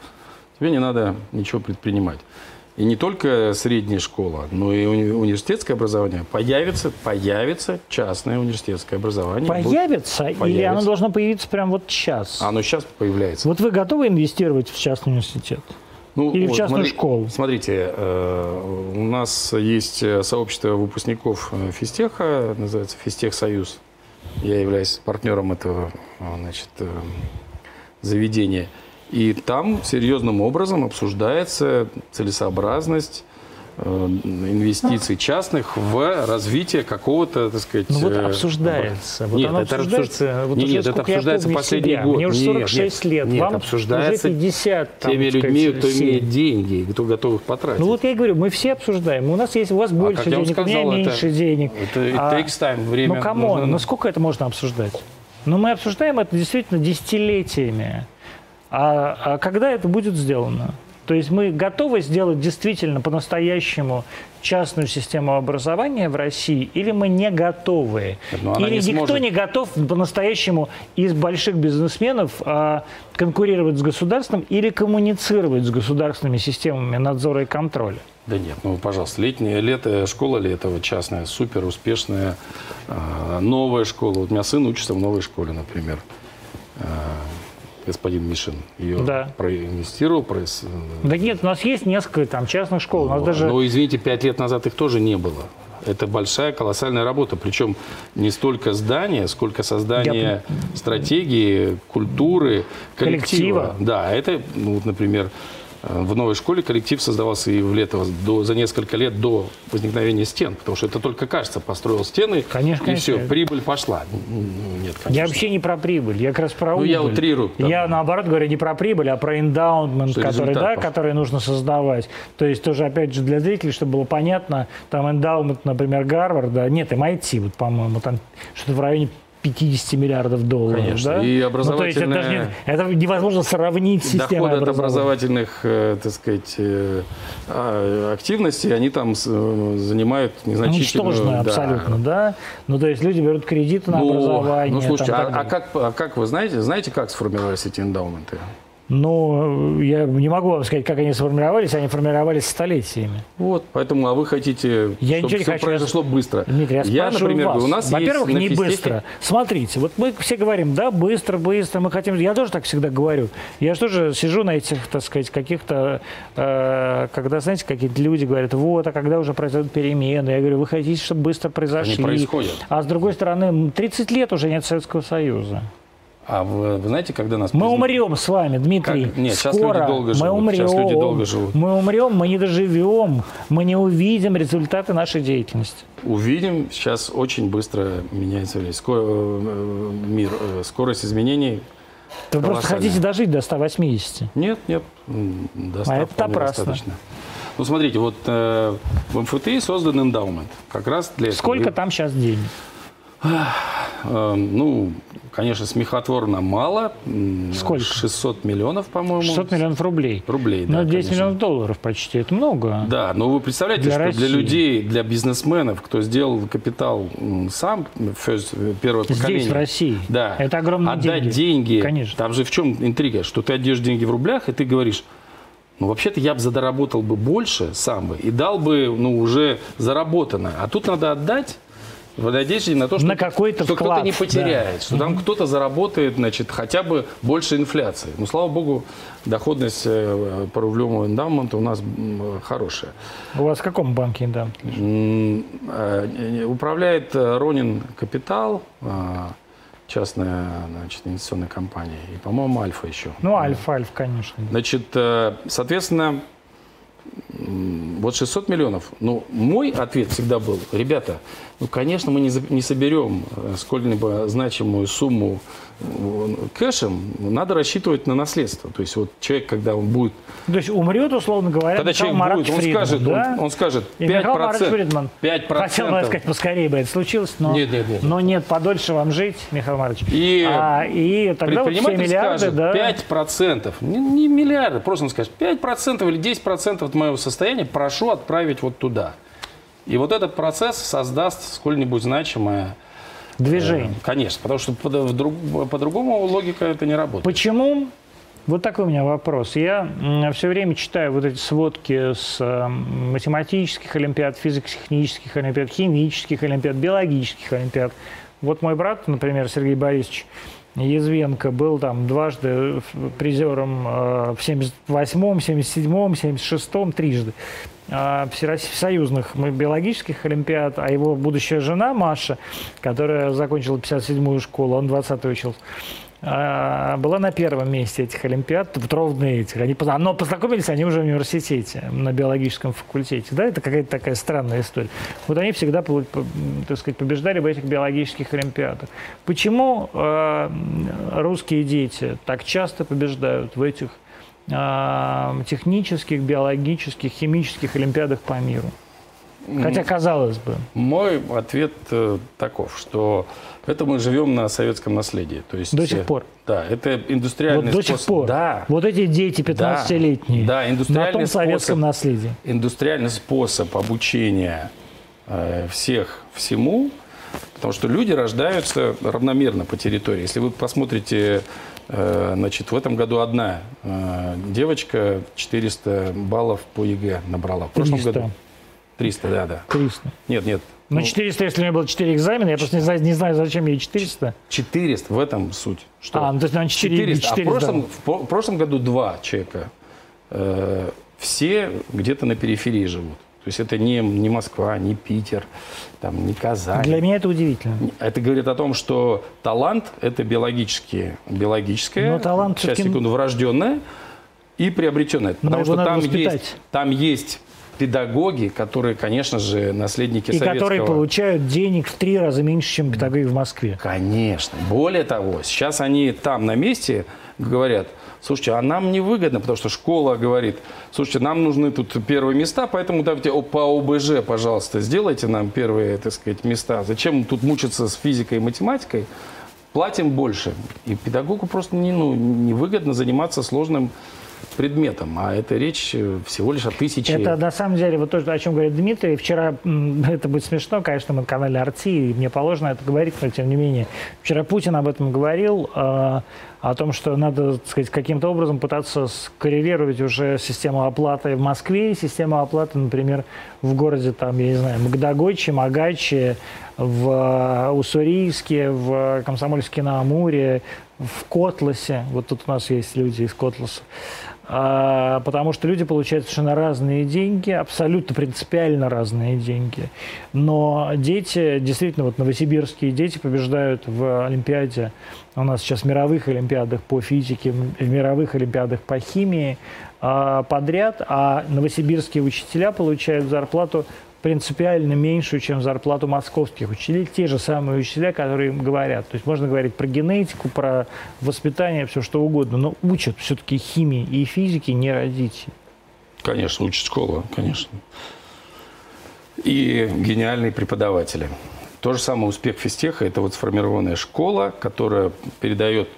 тебе не надо ничего предпринимать. И не только средняя школа, но и уни- университетское образование. Появится, появится частное университетское образование. Появится, или Появится. оно должно появиться прямо вот сейчас? Оно сейчас появляется. Вот вы готовы инвестировать в частный университет? Ну, Или в вот частную смотри- школу? Смотрите, э, у нас есть э, сообщество выпускников э, физтеха, называется Физтех Союз. Я являюсь партнером этого э, значит, э, заведения. И там серьезным образом обсуждается целесообразность инвестиций частных в развитие какого-то, так сказать... Ну вот э, обсуждается. Вот Нет, оно это обсуждается. обсуж- вот Нет, нет, это обсуждается последний себя. год. Мне уже Нет, 46 нет, лет. нет, Вам обсуждается уже 50. там, Теми сказать, людьми, кто семь. имеет деньги, кто готов их потратить. Ну вот я и говорю, мы все обсуждаем. У нас есть у вас больше А я вам денег, у меня сказал, это- меньше денег. Это it А, takes time, время. ну come on, нужно- ну сколько это можно обсуждать? Ну мы обсуждаем это действительно десятилетиями. А, а когда это будет сделано? То есть мы готовы сделать действительно по-настоящему частную систему образования в России, или мы не готовы? Она или не никто сможет. не готов по-настоящему из больших бизнесменов а, конкурировать с государством или коммуницировать с государственными системами надзора и контроля? Да нет, ну, пожалуйста, летнее лето, школа летова частная, супер успешная, а, новая школа. Вот у меня сын учится в новой школе, например. Господин Мишин ее Да. проинвестировал. Проис... Да нет, у нас есть несколько там частных школ. У нас даже Но, извините, пять лет назад их тоже не было. Это большая, колоссальная работа. Причем не столько здания, сколько создание стратегии, культуры, коллектива. Коллектива. Да, это, ну, вот, например, э, в новой школе коллектив создавался и в Летово до, за несколько лет до возникновения стен, потому что это только кажется, построил стены, Конечно, и конечно. все, прибыль пошла. Нет, конечно. Я вообще не про прибыль, я как раз про Ну, убыль. я утрирую, там. Я наоборот говорю не про прибыль, а про эндаунмент, Что который, да, пошел. который нужно создавать. То есть тоже, опять же, для зрителей, чтобы было понятно, там эндаумент, например, Гарварда, нет, MIT, вот, по-моему, там что-то в районе 50 миллиардов долларов. Конечно. Да? И Ну, то есть это, даже не- это невозможно сравнить с Доходы от образовательных, э, так сказать, э, а, активностей, они там э, занимают незначительную... Уничтоженная да. абсолютно, да. Ну, то есть люди берут кредиты на Ну, образование. ну, слушайте, там, а, а как, а как вы знаете, знаете, как сформировались эти эндаументы? Ну, я не могу вам сказать, как они сформировались, они формировались столетиями. Вот, поэтому, а вы хотите, Я чтобы все хочу, произошло быстро. Дмитрий, я, спрашиваю например, вас. у нас Во-первых, есть не физтехе- быстро. Смотрите, вот мы все говорим, да, быстро, быстро, мы хотим... Я тоже так всегда говорю. Я же тоже сижу на этих, так сказать, каких-то... э, когда, знаете, какие-то люди говорят, вот, а когда уже произойдут перемены? Я говорю, вы хотите, чтобы быстро произошли? Они происходят. А с другой стороны, м, 30 лет уже нет Советского Союза. А вы, вы знаете, когда нас... Мы призна- умрем с вами, Дмитрий. Как? Нет, сейчас Скоро люди долго мы живут. умрем. Сейчас люди долго живут. Мы умрем, мы не доживем, мы не увидим результаты нашей деятельности. Увидим, сейчас очень быстро меняется весь скоро, э, мир. э, Скорость изменений Вы просто хотите дожить до 180. Нет, нет, м, доста- А это достаточно. Ну, смотрите, вот э, в МФТИ создан эндаумент. Как раз для этого. Сколько И, там сейчас денег? Э, ну, конечно, смехотворно мало. Сколько? 600 миллионов, по-моему. 600 миллионов рублей. рублей. Ну, да, 10 конечно. миллионов долларов почти. Это много. Да, но вы представляете, Для что для России. людей, для бизнесменов, кто сделал капитал сам, first, первое Здесь, поколение. в России. Да. Это огромные Отдать деньги. деньги. Конечно. Там же в чем интрига? Что ты отдаешь деньги в рублях, и ты говоришь, ну, вообще-то я бы задоработал бы больше сам бы и дал бы, ну, уже заработанное. А тут надо отдать в надежде на то, что, На какой-то что кто-то не да. потеряет, что там кто-то заработает, значит, хотя бы больше инфляции. Ну, слава богу, доходность э, по рублевому эндаументу у нас хорошая. У вас в каком банке, да? М, э, Управляет э, Ронин Капитал, частная значит, инвестиционная компания, и, по-моему, Альфа еще. Ну, Альфа, Альфа, конечно. Значит, соответственно, вот 600 миллионов. Ну, мой ответ всегда был, ребята, ну, конечно, мы не, не соберем э, сколь-либо значимую сумму кэшем, надо рассчитывать на наследство. То есть вот человек, когда он будет То есть умрет, условно говоря, когда Михаил человек Маратович будет, он Фридман, скажет, да? он, он скажет И Михаил Маратович 5%. Фридман 5%. хотел бы сказать, поскорее бы это случилось, но, Нет, нет, нет. но нет, подольше вам жить, Михаил Маратович. И а, и тогда вот все Предприниматель миллиарды, скажет да, 5%, не, не миллиарды, просто он скажет 5% или 10% от моего состояния прошу отправить вот туда. И вот этот процесс создаст сколь-нибудь значимое, движение. э, конечно, потому что по-другому логика это не работает. Почему? Вот такой у меня вопрос. Я все время читаю вот эти сводки с э, математических олимпиад, физико-технических олимпиад, химических олимпиад, биологических олимпиад. Вот мой брат, например, Сергей Борисович Язвенко, был там дважды призером э, в 78-м, 77-м, 76-м, трижды всесоюзных биологических олимпиад, а его будущая жена Маша, которая закончила 57-ю школу, он 20-й учился, а, была на первом месте этих олимпиад, вот ровно этих. Они, но познакомились они уже в университете, на биологическом факультете. Да, это какая-то такая странная история. Вот они всегда, так сказать, побеждали в этих биологических олимпиадах. Почему э, русские дети так часто побеждают в этих э, технических, биологических, химических олимпиадах по миру? Хотя, казалось бы, Мой ответ э, таков, что это мы живем на советском наследии. То есть, До сих э, пор. Да, это индустриальный вот до способ. сих пор. Да, Вот эти дети 15-летние Да, на индустриальный том советском способ. наследии. индустриальный способ обучения э, всех всему, потому что люди рождаются равномерно по территории. Если вы посмотрите, значит, в этом году одна э, девочка 400 баллов по ЕГЭ набрала. В прошлом 300. году 300, да, да. 300. Нет, нет. Ну, ну, 400, если у меня было 4 экзамена, я просто не знаю, не знаю зачем ей 400. 400 в этом суть. Что А, ну, то есть, наверное, 4, 400. 4 а в прошлом, по- в прошлом году два человека. Э, все где-то на периферии живут. То есть это не, не Москва, не Питер, там, не Казань. Для меня это удивительно. Это говорит о том, что талант – это биологически, биологическое, Но талант сейчас, секунду, врожденное и приобретенное. Но Потому что там воспитать. есть, там есть педагоги, которые, конечно же, наследники И советского... которые получают денег в три раза меньше, чем педагоги в Москве. Конечно. Более того, сейчас они там на месте говорят, слушайте, а нам невыгодно, потому что школа говорит, слушайте, нам нужны тут первые места, поэтому давайте по ОБЖ, пожалуйста, сделайте нам первые, так сказать, места. Зачем тут мучиться с физикой и математикой? Платим больше. И педагогу просто не, ну, невыгодно заниматься сложным предметом, а это речь всего лишь о тысяче. Это на самом деле вот то, о чем говорит Дмитрий. Вчера, [laughs] это будет смешно, конечно, мы на канале Арти, и мне положено это говорить, но тем не менее. Вчера Путин об этом говорил, э, о том, что надо, так сказать, каким-то образом пытаться скоррелировать уже систему оплаты в Москве и систему оплаты, например, в городе, там, я не знаю, Магдагоче, Магаче, в Уссурийске, в Комсомольске-на-Амуре, в Котласе. Вот тут у нас есть люди из Котласа. А, потому что люди получают совершенно разные деньги, абсолютно принципиально разные деньги. Но дети, действительно, вот новосибирские дети побеждают в Олимпиаде, у нас сейчас в мировых Олимпиадах по физике, в мировых Олимпиадах по химии а, подряд, а новосибирские учителя получают зарплату принципиально меньшую, чем зарплату московских учителей, те же самые учителя, которые им говорят. То есть можно говорить про генетику, про воспитание, все что угодно, но учат все-таки химии и физике не родители. Конечно, учит школа, конечно. И гениальные преподаватели. То же самое успех физтеха – это вот сформированная школа, которая передает,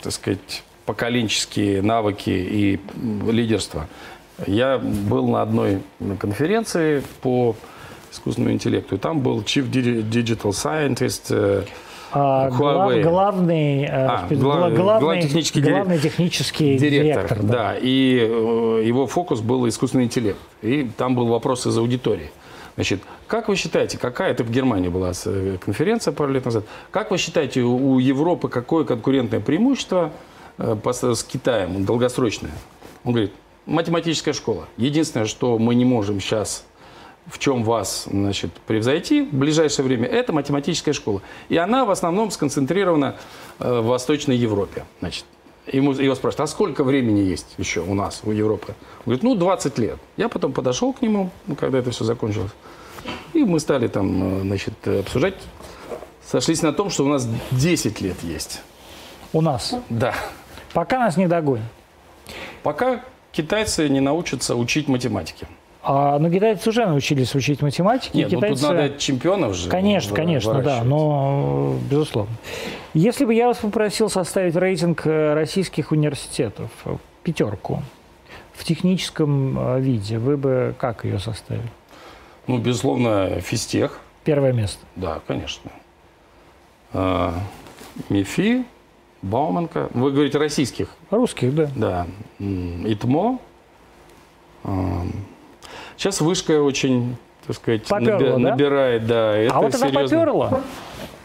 так сказать, поколенческие навыки и лидерство. Я был на одной конференции по искусственному интеллекту, и там был Chief Digital Scientist э, А, глав- Huawei. главный, э, А, глав- главный, главный технический директор. главный технический директор. да. да. И э, его фокус был искусственный интеллект. И там был вопрос из аудитории. Значит, как вы считаете, какая, это в Германии была э, конференция пару лет назад, как вы считаете, у Европы какое конкурентное преимущество э, с Китаем, долгосрочное? Он говорит, математическая школа. Единственное, что мы не можем сейчас в чем вас значит, превзойти в ближайшее время, это математическая школа. И она в основном сконцентрирована э, в Восточной Европе. Значит, Ему, его спрашивают, а сколько времени есть еще у нас, у Европы? Он говорит, ну, 20 лет. Я потом подошел к нему, ну, когда это все закончилось. И мы стали там, э, значит, обсуждать. Сошлись на том, что у нас 10 лет есть. У нас. Да. Пока нас не догонят. Пока китайцы не научатся учить математике. А, ну, китайцы уже научились учить математике. Нет, китайцы... ну тут надо чемпионов же Конечно, конечно, да, но безусловно. Если бы я вас попросил составить рейтинг э, российских университетов, э, пятерку, в техническом э, виде, вы бы как ее составили? Ну, безусловно, физтех. Первое место. Да, конечно. А, МИФИ, Бауманка. Вы говорите российских. Русских, да. Да. ИТМО. Ам, Сейчас вышка очень, так сказать, Попёрло, наби- да? набирает, да. Это а вот она серьезно. поперла.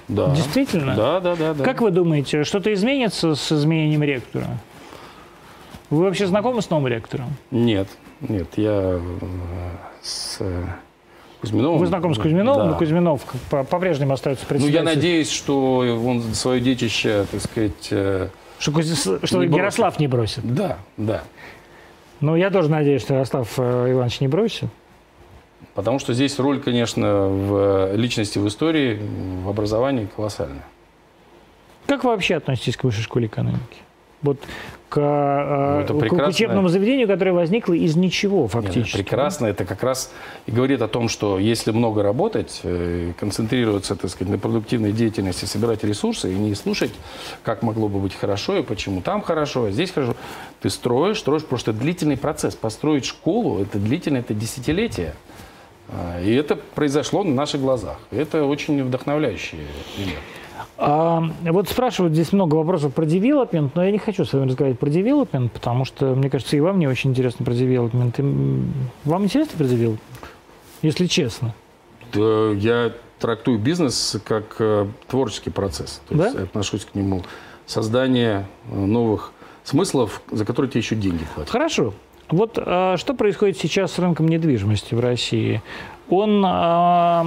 Да. Действительно? Да, да, да, да. Как вы думаете, что-то изменится с изменением ректора? Вы вообще знакомы с новым ректором? Нет, нет, я э, с э, Кузьминовым. Вы знакомы с Кузьминовым, Да. но Кузьминов по-прежнему остается Ну, председателем. я надеюсь, что он свое детище, так сказать, э, Что, Кузи- что Не бросит. Ярослав не бросит. да, да. Ну, я тоже надеюсь, что Ярослав э, Иванович не бросит. Потому что здесь роль, конечно, в личности в истории, в образовании колоссальная. Как вы вообще относитесь к высшей школе экономики? Вот к, э, Ну, это к учебному заведению, которое возникло из ничего Нет, фактически. это прекрасно. Это как раз и говорит о том, что если много работать, э, концентрироваться, так сказать, на продуктивной деятельности, собирать ресурсы и не слушать, как могло бы быть хорошо и почему там хорошо, а здесь хорошо, ты строишь, строишь просто длительный процесс. Построить школу – это длительное, это десятилетие. А, И это произошло на наших глазах. Это очень вдохновляющий пример. А, вот спрашивают здесь много вопросов про девелопмент, но я не хочу с вами разговаривать про девелопмент, потому что, мне кажется, и вам не очень интересно про девелопмент. И, Вам интересно про девелопмент? Если честно. Да, Я трактую бизнес как э, творческий процесс. То есть Да? я отношусь к нему создание э, новых смыслов, за которые тебе еще деньги платят. Хорошо. Вот а, что происходит сейчас с рынком недвижимости в России? Он, а,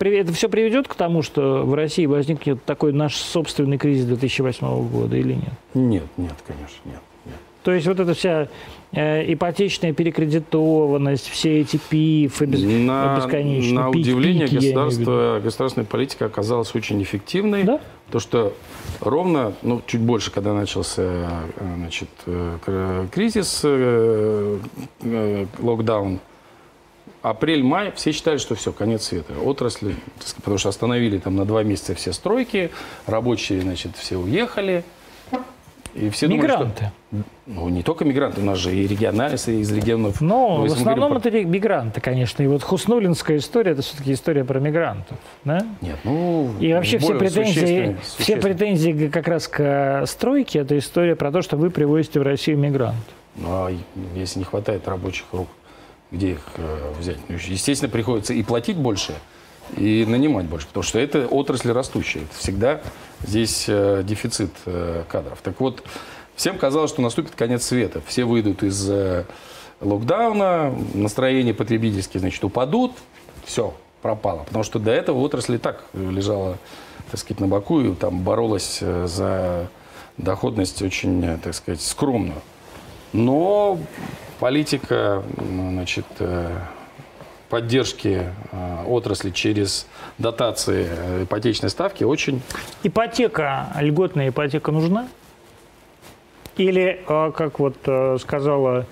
это все приведет к тому, что в России возникнет такой наш собственный кризис 2008 года или нет? Нет, нет, конечно, нет. нет. То есть вот эта вся э, ипотечная перекредитованность, все эти ПИФы без, На, бесконечно. на пик- удивление пики, государство, государственная политика оказалась очень эффективной. Да? То, что ровно, ну, чуть больше, когда начался э, значит, э, кр- кризис, локдаун, апрель-май, все считали, что все, конец света. Отрасли, потому что остановили там на два месяца все стройки, рабочие, значит, все уехали. И все думали, что- Мигранты. ну, не только мигранты, у нас же и региональные из регионов. Но Ну, в основном говорим это мигранты, конечно. И вот Хуснулинская история, это все-таки история про мигрантов. Да? Нет, ну... И вообще все претензии, существенно- все существенно. претензии как раз к э, стройке, это история про то, что вы привозите в Россию мигрантов. Ну, а если не хватает рабочих рук, где их э, взять? Ну, естественно, приходится и платить больше, и нанимать больше, потому что это отрасль растущая. Это всегда здесь э, дефицит э, кадров. Так вот, всем казалось, что наступит конец света. Все выйдут из локдауна, настроения потребительские, значит, упадут, все, пропало. Потому что до этого отрасль и так лежала, так сказать, на боку и там боролась за доходность очень, так сказать, скромную. Но политика значит, э, поддержки э, отрасли через дотации э, ипотечной ставки очень... Ипотека, льготная ипотека нужна? Или, как вот сказала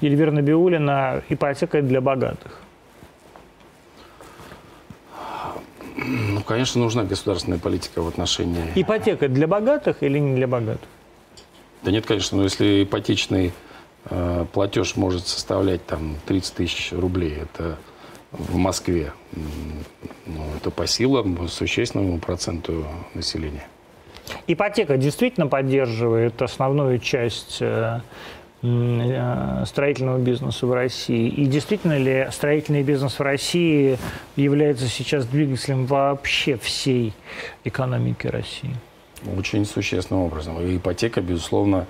Эльвира Набиулина, ипотека для богатых? Ну, конечно, нужна государственная политика в отношении... Ипотека для богатых или не для богатых? Да нет, конечно, но если ипотечный платеж может составлять там 30 тысяч рублей, это в Москве, ну, это по силам существенному проценту населения. Ипотека действительно поддерживает основную часть э, э, строительного бизнеса в России? И действительно ли строительный бизнес в России является сейчас двигателем вообще всей экономики России? Очень существенным образом. И ипотека, безусловно,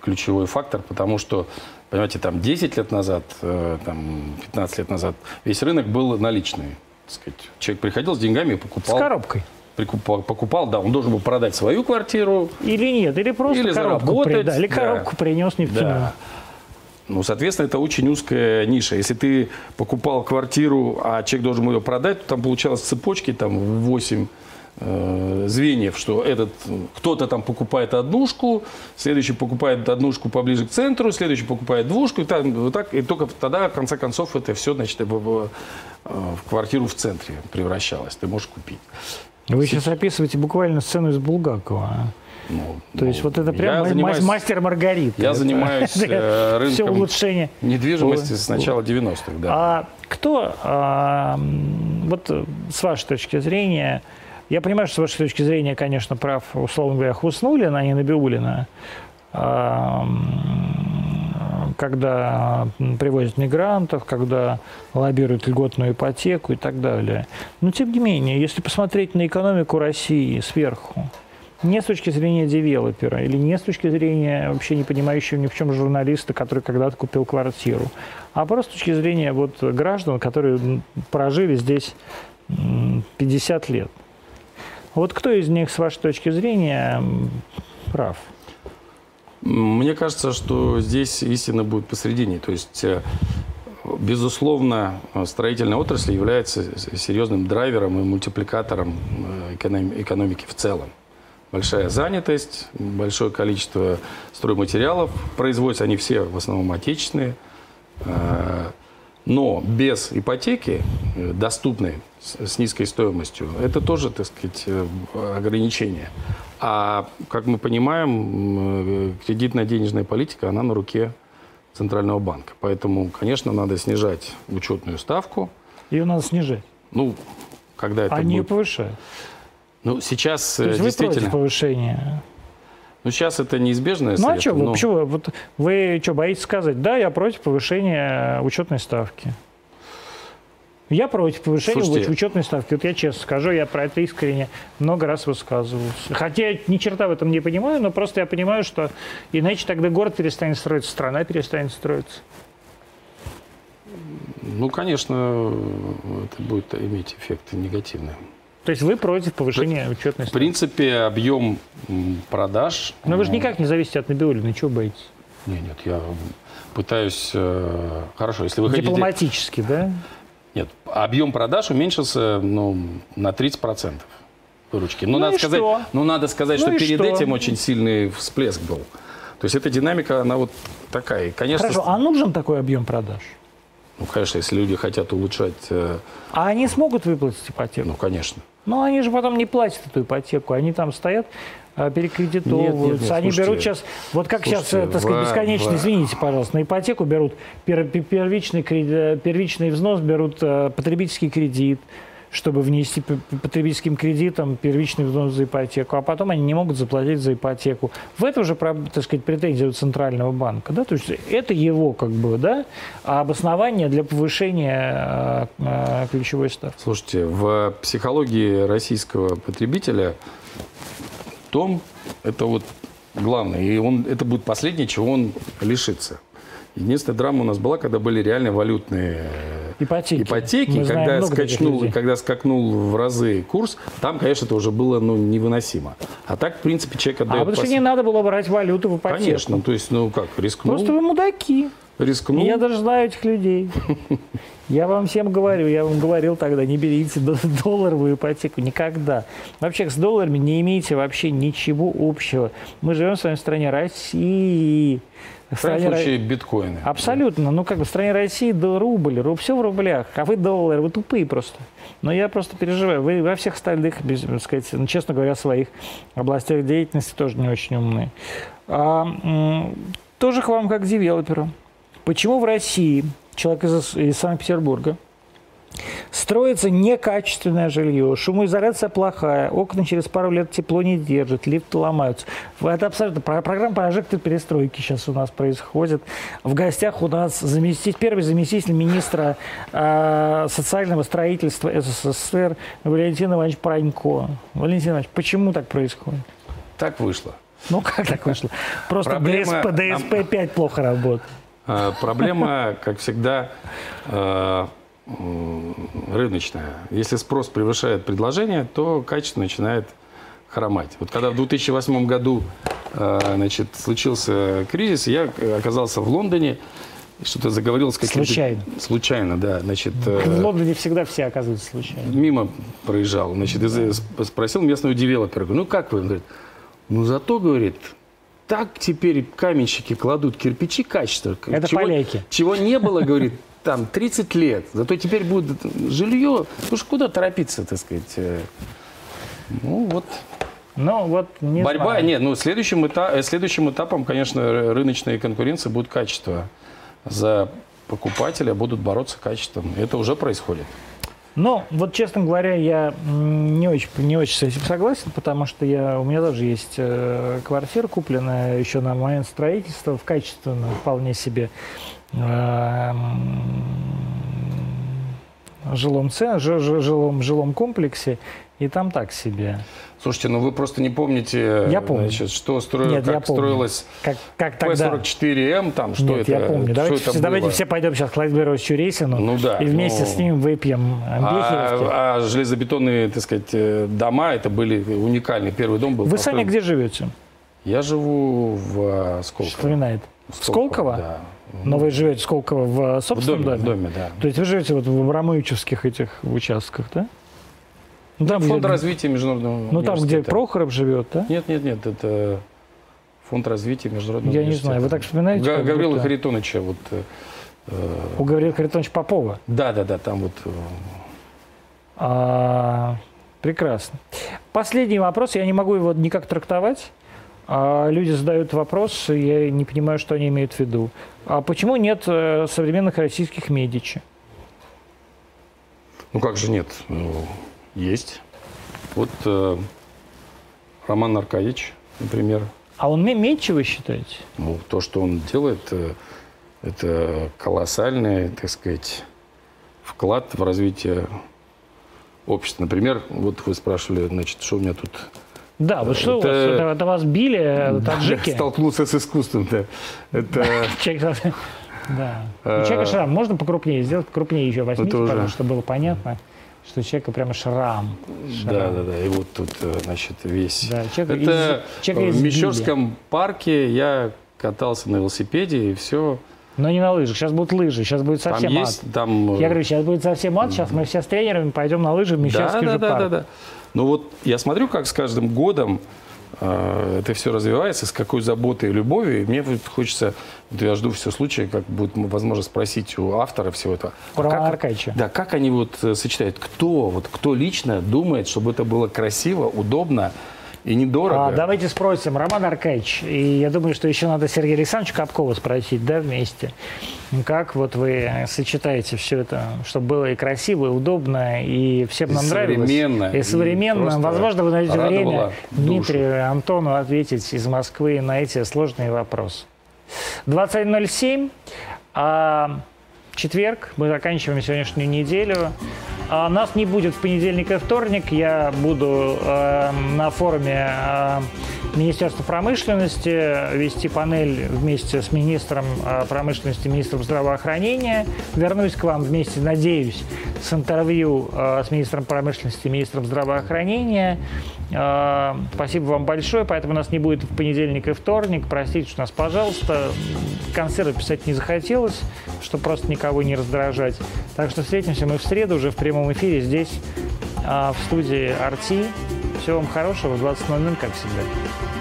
ключевой фактор, потому что, понимаете, там 10 лет назад, э, там 15 лет назад весь рынок был наличный. Сказать. Человек приходил с деньгами и С покупал. коробкой. прикупал, покупал, да, он должен был продать свою квартиру. Или нет, или просто Или коробку, при- да, или да. коробку принес нефтяную. Да. Ну, соответственно, это очень узкая ниша. Если ты покупал квартиру, а человек должен был ее продать, то там получалось цепочки, там 8 э, звеньев, что этот э, кто-то там покупает однушку, следующий покупает однушку поближе к центру, следующий покупает двушку, и, там, вот так, и только тогда, в конце концов, это все, значит, в, в- квартиру в центре превращалось. Ты можешь купить. Вы сейчас описываете буквально сцену из Булгакова. а? Ну, То есть ну, вот это прям ма- занимаюсь мастер Маргарита. я Это- занимаюсь, [laughs] э, Все рынком улучшение. недвижимости с начала 90-х, да. А кто, а, вот э, с вашей точки зрения, я понимаю, что с вашей точки зрения, конечно, прав, условно говоря, Хуснулина, а не Набиулина, когда привозят мигрантов, когда лоббируют льготную ипотеку и так далее. Но, тем не менее, если посмотреть на экономику России сверху, не с точки зрения девелопера или не с точки зрения вообще не понимающего ни в чем журналиста, который когда-то купил квартиру, а просто с точки зрения вот граждан, которые прожили здесь м, 50 лет. Вот кто из них, с вашей точки зрения, прав? Мне кажется, что здесь истина будет посередине. То есть, э, безусловно, э, строительная отрасль является серьезным драйвером и мультипликатором э, эконом- экономики в целом. Большая занятость, большое количество стройматериалов производятся, они все в основном отечественные. Но без ипотеки, э, доступной с низкой стоимостью, это тоже, так сказать, э, ограничение. А, как мы понимаем, э, кредитно-денежная политика, она на руке Центрального банка. Поэтому, конечно, надо снижать учетную ставку. Ее надо снижать, Ну, когда это а не будет... повышать. Ну, сейчас То есть вы действительно... против повышения? Ну, сейчас это неизбежное Ну а что но- почему вы, вот вы что, боитесь сказать, да, я против повышения учетной ставки? Я против повышения Слушайте, уч- учетной ставки. Вот я честно скажу, я про это искренне много раз высказывался. Хотя я ни черта в этом не понимаю, но просто я понимаю, что иначе тогда город перестанет строиться, страна перестанет строиться. Ну, конечно, это будет иметь эффекты негативные. То есть вы против повышения учетной В принципе, объем продаж... Но вы же ну, никак не зависите от Набиулина, чего боитесь? Нет, нет, я пытаюсь... э, Хорошо, если вы хотите... Дипломатически, да? Нет, объем продаж уменьшился ну, на 30% выручки. Но Ну надо сказать, что? ну, надо сказать, Ну что перед что? этим очень сильный всплеск был. То есть эта динамика, она вот такая. И, Конечно, Хорошо, а нужен такой объем продаж? Ну, конечно, если люди хотят улучшать, э, А они смогут выплатить ипотеку? ну, конечно. Но они же потом не платят эту ипотеку, они там стоят, а, перекредитовываются, Нет, нет, нет, они слушайте, берут сейчас, вот как сейчас, слушайте, э, так сказать, бесконечно, в- извините, пожалуйста, на ипотеку берут пер- пер- первичный, креди- первичный взнос, берут э, потребительский кредит, чтобы внести потребительским кредитом первичный взнос за ипотеку, а потом они не могут заплатить за ипотеку. В этом же, так сказать, претензия у Центрального банка, да, то есть это его, как бы, да, обоснование для повышения э, э, ключевой ставки. Слушайте, в психологии российского потребителя дом – это вот главное. И он, это будет последнее, чего он лишится. Единственная драма у нас была, когда были реально валютные э, Ипотеки. ипотеки, Мы когда скачнул, когда скакнул в разы курс, там, конечно, это уже было ну, невыносимо. А так, в принципе, человек А отдает... потому что пос- не надо было брать валюту в ипотеку. Конечно, то есть, ну как, рискнул, Просто вы мудаки. рискнул. Я даже знаю этих людей. [laughs] Я вам всем говорю, я вам говорил тогда, не берите до- долларовую ипотеку никогда. Вообще с долларами не имеете вообще ничего общего. Мы живем в вами в стране России. В В стране Ро- случае, биткоины. Абсолютно. Ну, как бы в стране России да, рубль, ру- все в рублях, а вы доллар, вы тупые просто. Но я просто переживаю. Вы во всех остальных, без, так сказать, ну, честно говоря, своих областях деятельности тоже не очень умные. А, тоже к вам как к девелоперу. Почему в России человек из, из Санкт-Петербурга Строится некачественное жилье, шумоизоляция плохая, окна через пару лет тепло не держат, лифты ломаются. Это абсолютно про- программа прожектор перестройки сейчас у нас происходит. В гостях у нас заместитель, первый заместитель министра э, социального строительства СССР Валентин Иванович Пронько. Валентин Иванович, почему так происходит? Так вышло. Ну, как так вышло? Просто Проблема- ДСП, ДСП-5 плохо работает. А, Проблема, как всегда, м, рыночная. Если спрос превышает предложение, то качество начинает хромать. Вот когда в 2008 году э, значит, случился кризис, я оказался в Лондоне, что-то заговорил с каким-то... Случайно. Случайно, да. Значит, В э, Лондоне всегда все оказываются случайно. мимо проезжал, значит, за- спросил местного девелопера, ну как вы? Он говорит, ну зато, говорит, так теперь каменщики кладут кирпичи качество. Это чего, поляки. Чего не было, говорит, там 30 лет. Зато теперь будет жилье. Ну куда торопиться, так сказать. э. Ну вот. Ну, вот не Борьба, знаю. нет, ну следующим, эта- э, следующим этапом, конечно, ры- рыночная конкуренция будет качество. За покупателя будут бороться качеством. Это уже происходит. Ну, вот, честно говоря, я не очень, не очень с этим согласен, потому что я, у меня тоже есть э, квартира купленная еще на момент строительства в качественном вполне себе жилом, це- ж- ж- жилом, жилом комплексе, и там так себе. Слушайте, ну вы просто не помните, Я помню. значит, что стро... Нет, я как помню. строилось Как, как тогда? P44M, там, что Нет, это? я помню. что Давайте, это все, давайте было? все пойдем сейчас к Владимиру Чуресину Ну да, и вместе ну, с ним выпьем Бехеревки. А, а железобетонные, так сказать, э, дома, это были уникальные. Первый дом был Вы сами построен- где живете? Я живу в э, Сколково. Вспоминает. В Сколково? Да. Но вы живете в Сколково в В собственном доме, доме? в доме, да. То есть вы живете вот в Абрамовичевских этих участках, да? Ну, там, Фонд где, развития международного ну там, где. Прохоров живет, да? Нет, нет, нет, это фонд развития международного Я не знаю, вы так вспоминаете? Га- Гаврила будто- Харитоновича, вот, э, У Гаврила Харитоновича Попова. да, да, да, там вот э, А, прекрасно. Последний вопрос, я не могу его никак трактовать. А, люди задают вопрос, и я не понимаю, что они имеют в виду. А почему нет э, современных российских медичи? Ну как же нет? Ну, есть. Вот э, Роман Аркадьевич, например. А он ме- медичи, вы считаете? Ну, то, что он делает, э, это колоссальный, так сказать, вклад в развитие общества. Например, вот вы спрашивали, значит, что у меня тут... Да, вот что у Это- вас? Это, это вас били э, таджики? Столкнулся с искусством, да. Это... [laughs] Человек, да. У Э, человека шрам. Можно покрупнее сделать? Покрупнее еще возьмите, потому что было понятно, что у человека прямо шрам. Да, да, да. И вот тут, э, значит, весь... Да, человека Это из- человека в. Мещерском парке я катался на велосипеде, и все. Но не на лыжах. Сейчас будут лыжи, сейчас будет Там совсем ад. есть, там... э, Я говорю, сейчас будет совсем ад, сейчас мы все с тренерами пойдем на лыжи в Мещерский да, да, да, да, да. Ну вот я смотрю, как с каждым годом э, это все развивается, с какой заботой и любовью. И мне вот хочется, вот я жду все случая, как будет возможно спросить у автора всего этого. А Романа как- Аркадьевича. Да, как они вот э, сочетают? Кто, вот кто лично думает, чтобы это было красиво, удобно и недорого? А, давайте спросим, Роман Аркадьевич, и я думаю, что еще надо Сергея Александровича Капкова спросить, да, вместе. Как вот вы сочетаете все это, чтобы было и красиво, и удобно, и всем И нам нравилось. современно, И и современно. просто Возможно, вы найдете время. Дмитрию Антону ответить из Москвы на эти сложные вопросы. 21.07. А, четверг. Мы заканчиваем сегодняшнюю неделю. А, нас не будет в понедельник и вторник. Я буду э, на форуме э, Министерства промышленности вести панель вместе с министром э, промышленности, министром здравоохранения. Вернусь к вам вместе, надеюсь, с интервью э, с министром промышленности, министром здравоохранения. Э, Спасибо вам большое, поэтому нас не будет в понедельник и вторник. Простите нас, пожалуйста. Концерты писать не захотелось, чтобы просто никого не раздражать. Так что встретимся мы в среду уже в прямом эфире здесь, а, в студии Арти. Всего вам хорошего, в 20.00, как всегда.